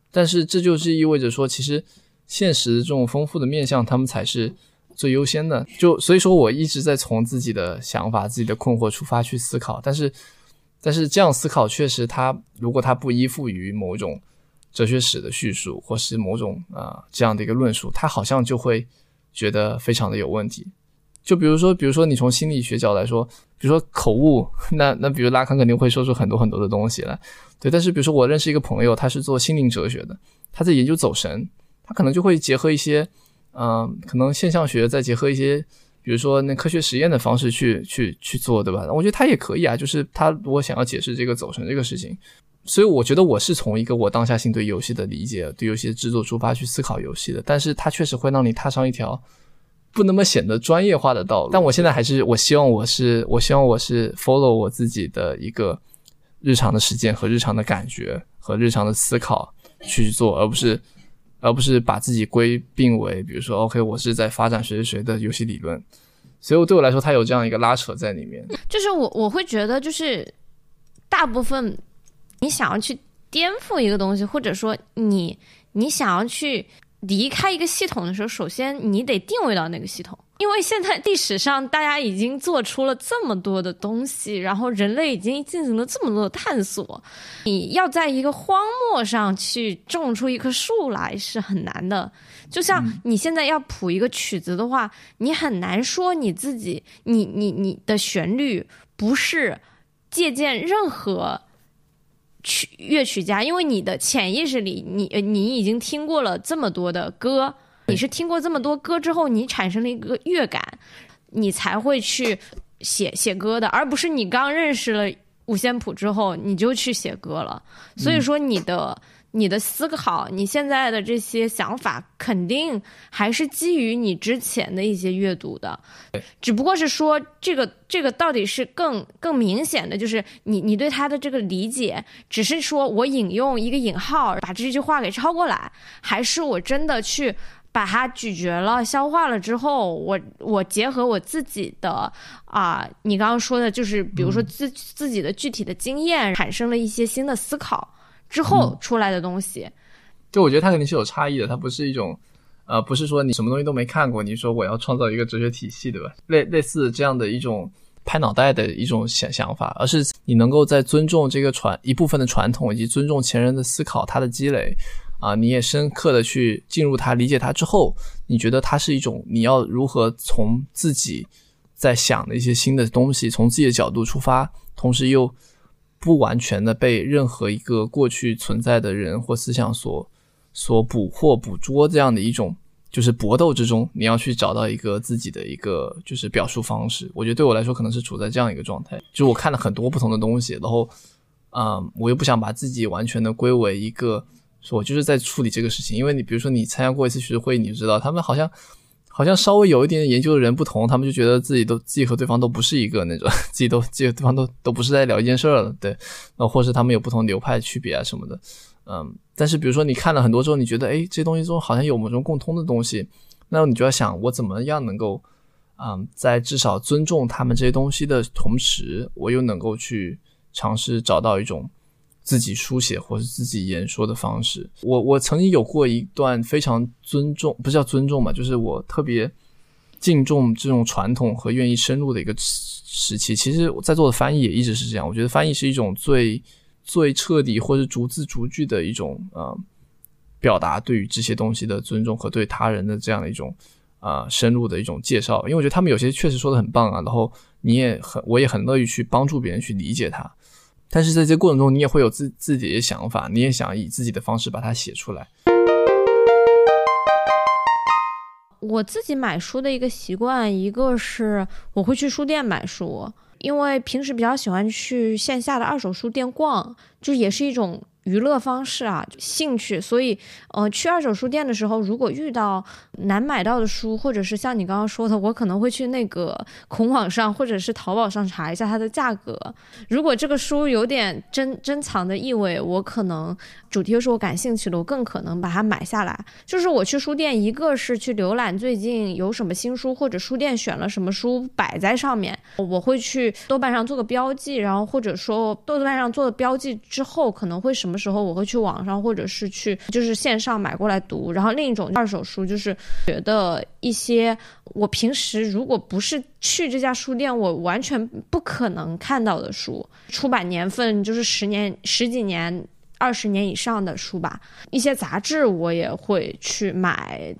但是这就是意味着说，其实现实这种丰富的面向，他们才是最优先的。就所以说，我一直在从自己的想法、自己的困惑出发去思考。但是，但是这样思考确实，它如果它不依附于某种哲学史的叙述，或是某种啊这样的一个论述，它好像就会。觉得非常的有问题，就比如说，比如说你从心理学角来说，比如说口误，那那比如拉康肯定会说出很多很多的东西来，对。但是比如说我认识一个朋友，他是做心灵哲学的，他在研究走神，他可能就会结合一些，嗯，可能现象学再结合一些，比如说那科学实验的方式去去去做，对吧？我觉得他也可以啊，就是他如果想要解释这个走神这个事情，所以我觉得我是从一个我当下性对游戏的理解、对游戏的制作出发去思考游戏的，但是它确实会让你踏上一条不那么显得专业化的道路。但我现在还是，我希望我是，我希望我是 follow 我自己的一个日常的实践和日常的感觉和日常的思考去做，而不是而不是把自己归并为，比如说 OK，我是在发展谁谁谁的游戏理论。所以对我来说，它有这样一个拉扯在里面。[LAUGHS] 就是我我会觉得，就是大部分。你想要去颠覆一个东西，或者说你你想要去离开一个系统的时候，首先你得定位到那个系统，因为现在历史上大家已经做出了这么多的东西，然后人类已经进行了这么多的探索，你要在一个荒漠上去种出一棵树来是很难的。就像你现在要谱一个曲子的话，你很难说你自己，你你你的旋律不是借鉴任何。曲乐曲家，因为你的潜意识里，你你已经听过了这么多的歌，你是听过这么多歌之后，你产生了一个乐感，你才会去写写歌的，而不是你刚认识了五线谱之后你就去写歌了。所以说你的。你的思考，你现在的这些想法，肯定还是基于你之前的一些阅读的，只不过是说这个这个到底是更更明显的，就是你你对他的这个理解，只是说我引用一个引号把这句话给抄过来，还是我真的去把它咀嚼了、消化了之后，我我结合我自己的啊，你刚刚说的就是比如说自自己的具体的经验，产生了一些新的思考。之后出来的东西，就我觉得它肯定是有差异的，它不是一种，呃，不是说你什么东西都没看过，你说我要创造一个哲学体系，对吧？类类似这样的一种拍脑袋的一种想想法，而是你能够在尊重这个传一部分的传统，以及尊重前人的思考，他的积累，啊，你也深刻的去进入它，理解它之后，你觉得它是一种你要如何从自己在想的一些新的东西，从自己的角度出发，同时又。不完全的被任何一个过去存在的人或思想所所捕获、捕捉，这样的一种就是搏斗之中，你要去找到一个自己的一个就是表述方式。我觉得对我来说，可能是处在这样一个状态，就我看了很多不同的东西，然后，嗯，我又不想把自己完全的归为一个，说我就是在处理这个事情。因为你比如说你参加过一次学术会议，你就知道他们好像。好像稍微有一点点研究的人不同，他们就觉得自己都自己和对方都不是一个那种，[LAUGHS] 自己都自己和对方都都不是在聊一件事儿了，对，那或是他们有不同流派区别啊什么的，嗯，但是比如说你看了很多之后，你觉得哎，这些东西中好像有某种共通的东西，那你就要想我怎么样能够，嗯，在至少尊重他们这些东西的同时，我又能够去尝试找到一种。自己书写或是自己言说的方式，我我曾经有过一段非常尊重，不是叫尊重嘛，就是我特别敬重这种传统和愿意深入的一个时期。其实我在做的翻译也一直是这样，我觉得翻译是一种最最彻底或者逐字逐句的一种呃表达对于这些东西的尊重和对他人的这样的一种啊深入的一种介绍。因为我觉得他们有些确实说的很棒啊，然后你也很我也很乐意去帮助别人去理解他。但是在这过程中，你也会有自自己的想法，你也想以自己的方式把它写出来。我自己买书的一个习惯，一个是我会去书店买书，因为平时比较喜欢去线下的二手书店逛，就也是一种。娱乐方式啊，兴趣，所以，呃，去二手书店的时候，如果遇到难买到的书，或者是像你刚刚说的，我可能会去那个孔网上或者是淘宝上查一下它的价格。如果这个书有点珍珍藏的意味，我可能主题又是我感兴趣的，我更可能把它买下来。就是我去书店，一个是去浏览最近有什么新书，或者书店选了什么书摆在上面，我会去豆瓣上做个标记，然后或者说豆瓣上做的标记之后，可能会什么。时候我会去网上或者是去就是线上买过来读，然后另一种二手书就是觉得一些我平时如果不是去这家书店，我完全不可能看到的书，出版年份就是十年、十几年、二十年以上的书吧。一些杂志我也会去买，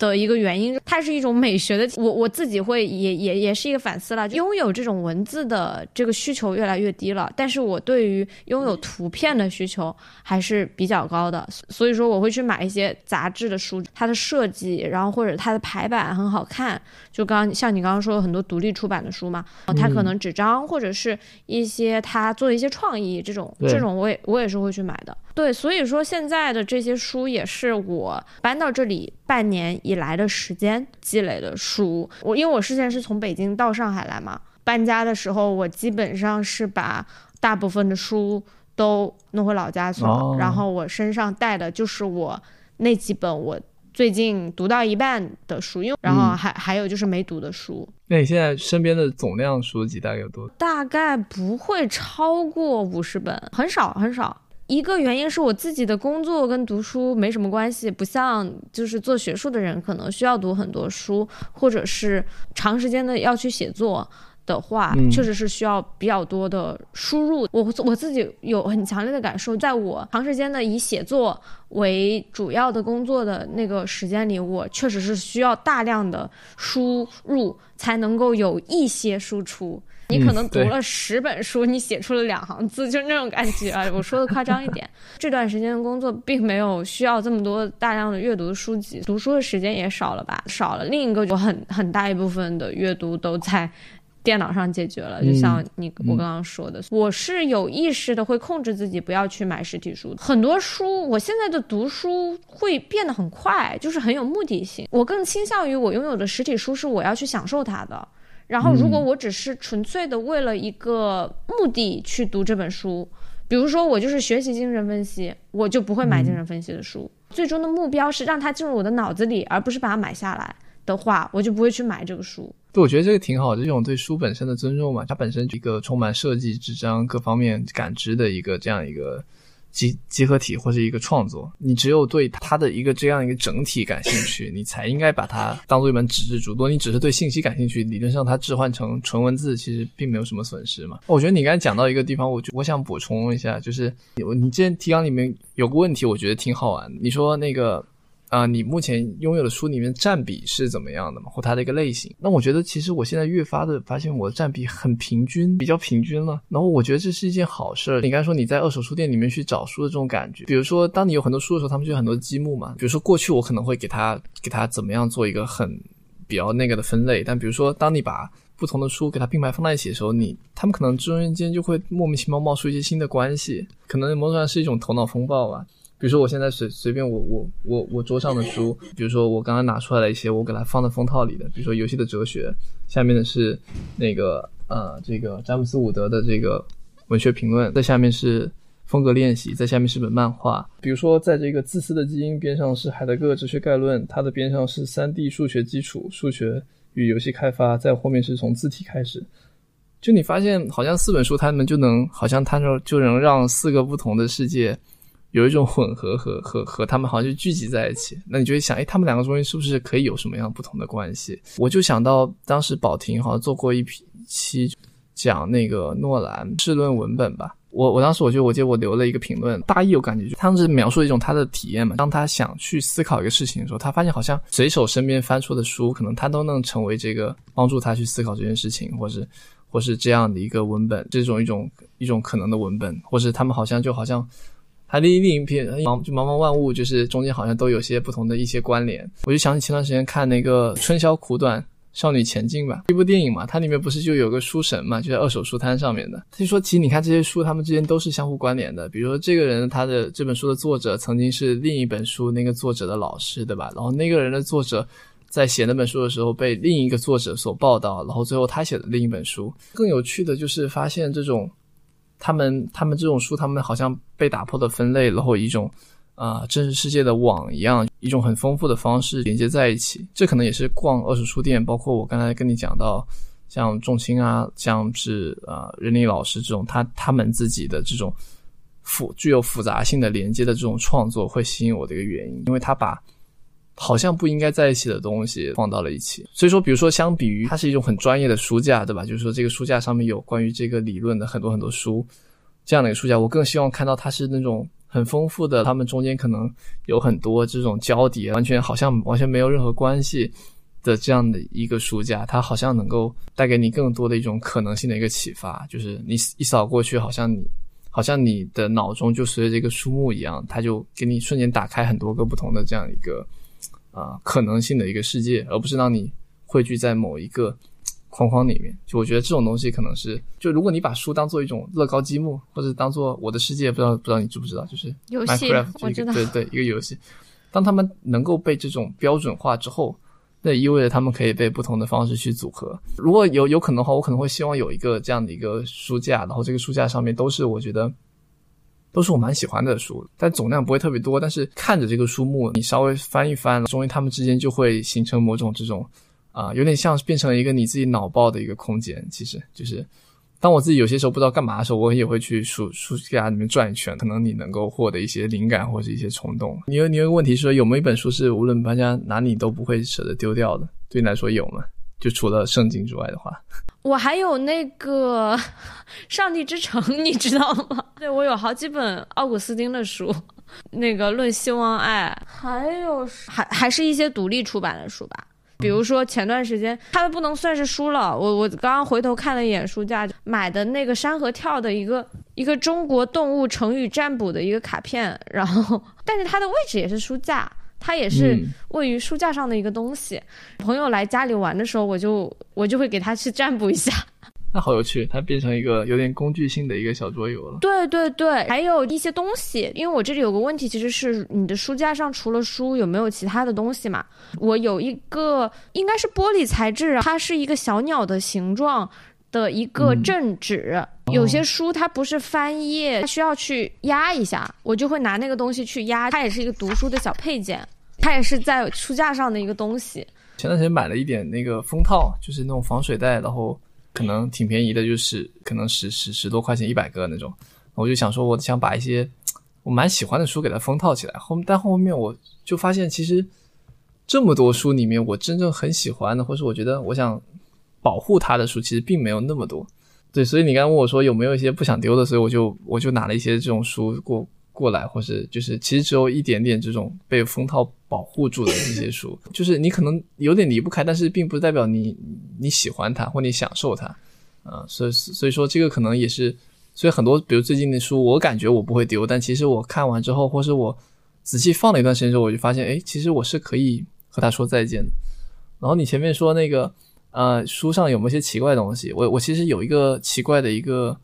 的一个原因，它是一种美学的。我我自己会也也也是一个反思了，拥有这种文字的这个需求越来越低了，但是我对于拥有图片的需求还是比较高的，所以说我会去买一些杂志的书，它的设计，然后或者它的排版很好看。就刚像你刚刚说的很多独立出版的书嘛，它可能纸张或者是一些它做一些创意这种，这种我也我也是会去买的。对，所以说现在的这些书也是我搬到这里半年以来的时间积累的书。我因为我之前是从北京到上海来嘛，搬家的时候我基本上是把大部分的书都弄回老家去了，然后我身上带的就是我那几本我最近读到一半的书，因为然后还还有就是没读的书。那你现在身边的总量书籍大概有多？大概不会超过五十本，很少很少。一个原因是我自己的工作跟读书没什么关系，不像就是做学术的人可能需要读很多书，或者是长时间的要去写作的话，确实是需要比较多的输入。我我自己有很强烈的感受，在我长时间的以写作为主要的工作的那个时间里，我确实是需要大量的输入才能够有一些输出。你可能读了十本书，你写出了两行字，就是那种感觉啊。我说的夸张一点，这段时间的工作并没有需要这么多大量的阅读的书籍，读书的时间也少了吧，少了。另一个就很很大一部分的阅读都在电脑上解决了。就像你我刚刚说的，我是有意识的会控制自己不要去买实体书。很多书，我现在的读书会变得很快，就是很有目的性。我更倾向于我拥有的实体书是我要去享受它的。然后，如果我只是纯粹的为了一个目的去读这本书，比如说我就是学习精神分析，我就不会买精神分析的书。最终的目标是让它进入我的脑子里，而不是把它买下来的话，我就不会去买这个书。对，我觉得这个挺好的，这种对书本身的尊重嘛，它本身一个充满设计、纸张各方面感知的一个这样一个。集集合体或者一个创作，你只有对它的一个这样一个整体感兴趣，[LAUGHS] 你才应该把它当做一本纸质书。如果你只是对信息感兴趣，理论上它置换成纯文字，其实并没有什么损失嘛。我觉得你刚才讲到一个地方，我我想补充一下，就是你之前提纲里面有个问题，我觉得挺好玩。你说那个。啊，你目前拥有的书里面占比是怎么样的嘛？或它的一个类型？那我觉得其实我现在越发的发现我的占比很平均，比较平均了。然后我觉得这是一件好事儿。你刚才说你在二手书店里面去找书的这种感觉，比如说当你有很多书的时候，他们就有很多积木嘛。比如说过去我可能会给他给他怎么样做一个很比较那个的分类，但比如说当你把不同的书给它并排放在一起的时候，你他们可能中间就会莫名其妙冒出一些新的关系，可能某种上是一种头脑风暴吧。比如说，我现在随随便我我我我桌上的书，比如说我刚刚拿出来了一些，我给它放在封套里的，比如说《游戏的哲学》，下面的是那个呃这个詹姆斯伍德的这个文学评论，在下面是风格练习，在下面是本漫画。比如说，在这个自私的基因边上是海德格尔哲学概论，它的边上是三 D 数学基础、数学与游戏开发，在后面是从字体开始。就你发现，好像四本书它们就能，好像它就就能让四个不同的世界。有一种混合和和和他们好像就聚集在一起，那你就会想，哎，他们两个中间是不是可以有什么样不同的关系？我就想到当时宝婷好像做过一批期讲那个诺兰试论文本吧，我我当时我就我记得我留了一个评论，大意我感觉就他们是描述一种他的体验嘛，当他想去思考一个事情的时候，他发现好像随手身边翻出的书，可能他都能成为这个帮助他去思考这件事情，或是或是这样的一个文本，这种一种一种可能的文本，或是他们好像就好像。它另另一篇茫就茫茫万物，就是中间好像都有些不同的一些关联。我就想起前段时间看那个《春宵苦短，少女前进》吧，一部电影嘛，它里面不是就有个书神嘛，就在二手书摊上面的。他就说，其实你看这些书，他们之间都是相互关联的。比如说，这个人他的这本书的作者曾经是另一本书那个作者的老师，对吧？然后那个人的作者在写那本书的时候被另一个作者所报道，然后最后他写的另一本书。更有趣的就是发现这种。他们他们这种书，他们好像被打破的分类，然后一种啊真实世界的网一样，一种很丰富的方式连接在一起。这可能也是逛二手书店，包括我刚才跟你讲到，像仲青啊，像是啊任力老师这种，他他们自己的这种复具有复杂性的连接的这种创作，会吸引我的一个原因，因为他把。好像不应该在一起的东西放到了一起，所以说，比如说，相比于它是一种很专业的书架，对吧？就是说，这个书架上面有关于这个理论的很多很多书，这样的一个书架，我更希望看到它是那种很丰富的，它们中间可能有很多这种交叠，完全好像完全没有任何关系的这样的一个书架，它好像能够带给你更多的一种可能性的一个启发，就是你一扫过去，好像你好像你的脑中就随着这个书目一样，它就给你瞬间打开很多个不同的这样一个啊、可能性的一个世界，而不是让你汇聚在某一个。框框里面，就我觉得这种东西可能是，就如果你把书当做一种乐高积木，或者当做我的世界，不知道不知道你知不知道，就是游戏我知道这个对对一个游戏，当他们能够被这种标准化之后，那意味着他们可以被不同的方式去组合。如果有有可能的话，我可能会希望有一个这样的一个书架，然后这个书架上面都是我觉得都是我蛮喜欢的书，但总量不会特别多，但是看着这个书目，你稍微翻一翻，终于它们之间就会形成某种这种。啊、有点像是变成了一个你自己脑爆的一个空间。其实就是，当我自己有些时候不知道干嘛的时候，我也会去书书架里面转一圈，可能你能够获得一些灵感或者一些冲动。你有你有个问题说，有没有一本书是无论搬家哪里都不会舍得丢掉的？对你来说有吗？就除了圣经之外的话，我还有那个 [LAUGHS]《上帝之城》，[LAUGHS] 你知道吗？对我有好几本奥古斯丁的书，那个《论希望爱》，还有还还是一些独立出版的书吧。比如说前段时间，它不能算是书了。我我刚刚回头看了一眼书架，买的那个山河跳的一个一个中国动物成语占卜的一个卡片，然后但是它的位置也是书架，它也是嗯位于书架上的一个东西。朋友来家里玩的时候，我就我就会给他去占卜一下。[LAUGHS] 那好有趣，它变成一个有点工具性的一个小桌游了。对对对，还有一些东西，因为我这里有个问题，其实是你的书架上除了书有没有其他的东西嘛？我有一个应该是玻璃材质，它是一个小鸟的形状的一个嗯正纸。有些书它不是翻页，它需要去压一下，我就会拿那个东西去压，它也是一个读书的小配件，它也是在书架上的一个东西。前段时间买了一点那个封套，就是那种防水袋，然后可能挺便宜的，就是可能十十十多块钱一百个那种。我就想说，我想把一些我蛮喜欢的书给它封套起来。后但后面我就发现，其实这么多书里面，我真正很喜欢的，或是我觉得我想保护它的书，其实并没有那么多。对，所以你刚刚问我说有没有一些不想丢的，所以我就我就拿了一些这种书过过来，或是就是其实只有一点点这种被封套保护住的这些书，就是你可能有点离不开，但是并不代表你你喜欢它或你享受它，啊、所以所以说这个可能也是，所以很多比如最近的书，我感觉我不会丢，但其实我看完之后，或是我仔细放了一段时间之后，我就发现，哎，其实我是可以和它说再见的。然后你前面说那个。呃，书上有没有一些奇怪的东西？我我其实有一个奇怪的一个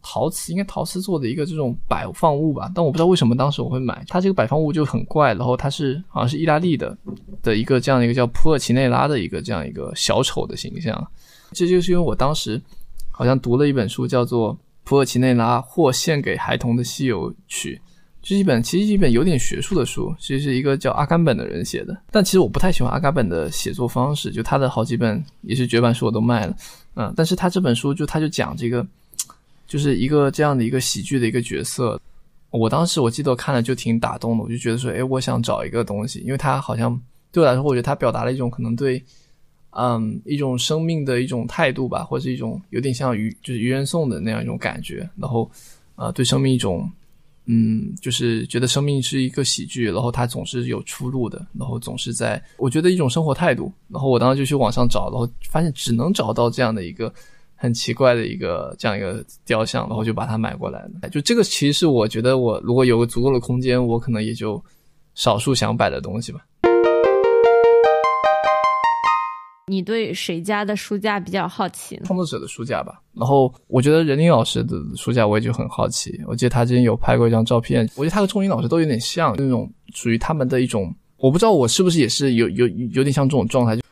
陶瓷，应该陶瓷做的一个这种摆放物吧，但我不知道为什么当时我会买它这个摆放物就很怪，然后它是好像是意大利的的一个这样一个叫普尔奇内拉的一个这样一个小丑的形象，这就是因为我当时好像读了一本书叫做《普尔奇内拉或献给孩童的西游曲》。这是一本其实是一本有点学术的书，其实是一个叫阿甘本的人写的。但其实我不太喜欢阿甘本的写作方式，就他的好几本也是绝版书我都卖了，嗯，但是他这本书就他就讲这个，就是一个这样的一个喜剧的一个角色。我当时我记得我看了就挺打动的，我就觉得说，哎，我想找一个东西，因为他好像对我来说，我觉得他表达了一种可能对，嗯，一种生命的一种态度吧，或者是一种有点像愚就是愚人颂的那样一种感觉，然后，呃，对生命一种。嗯，就是觉得生命是一个喜剧，然后它总是有出路的，然后总是在，我觉得一种生活态度。然后我当时就去网上找，然后发现只能找到这样的一个很奇怪的一个这样一个雕像，然后就把它买过来了。就这个其实是我觉得我如果有个足够的空间，我可能也就少数想摆的东西吧。你对谁家的书架比较好奇呢？创作者的书架吧。然后我觉得任林老师的书架我也就很好奇。我记得他之前有拍过一张照片，我觉得他和钟林老师都有点像，那种属于他们的一种，我不知道我是不是也是有有有点像这种状态。就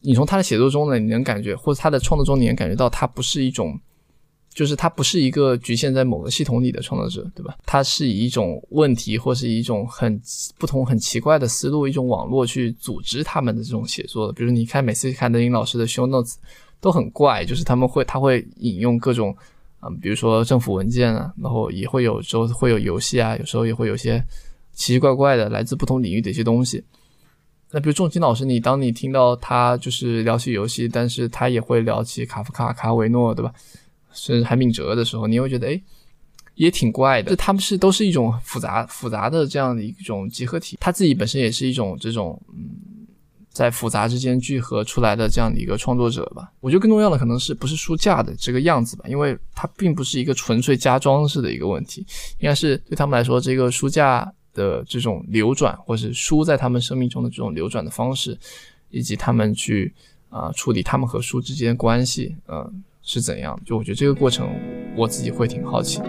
你从他的写作中呢，你能感觉，或者他的创作中，你能感觉到他不是一种。就是他不是一个局限在某个系统里的创作者，对吧？他是以一种问题或是一种很不同、很奇怪的思路，一种网络去组织他们的这种写作的。比如你看每次看德林老师的 show notes 都很怪，就是他们会他会引用各种嗯，比如说政府文件啊，然后也会有时候会有游戏啊，有时候也会有些奇奇怪怪的来自不同领域的一些东西。那比如仲基老师，你当你听到他就是聊起游戏，但是他也会聊起卡夫卡、卡维诺，对吧？甚至韩炳哲的时候，你会觉得，哎，也挺怪的。就他们是都是一种复杂复杂的这样的一种集合体，他自己本身也是一种这种嗯。在复杂之间聚合出来的这样的一个创作者吧，我觉得更重要的可能是不是书架的这个样子吧，因为它并不是一个纯粹加装饰的一个问题，应该是对他们来说，这个书架的这种流转，或是书在他们生命中的这种流转的方式，以及他们去啊处理他们和书之间的关系，嗯是怎样？就我觉得这个过程，我自己会挺好奇的。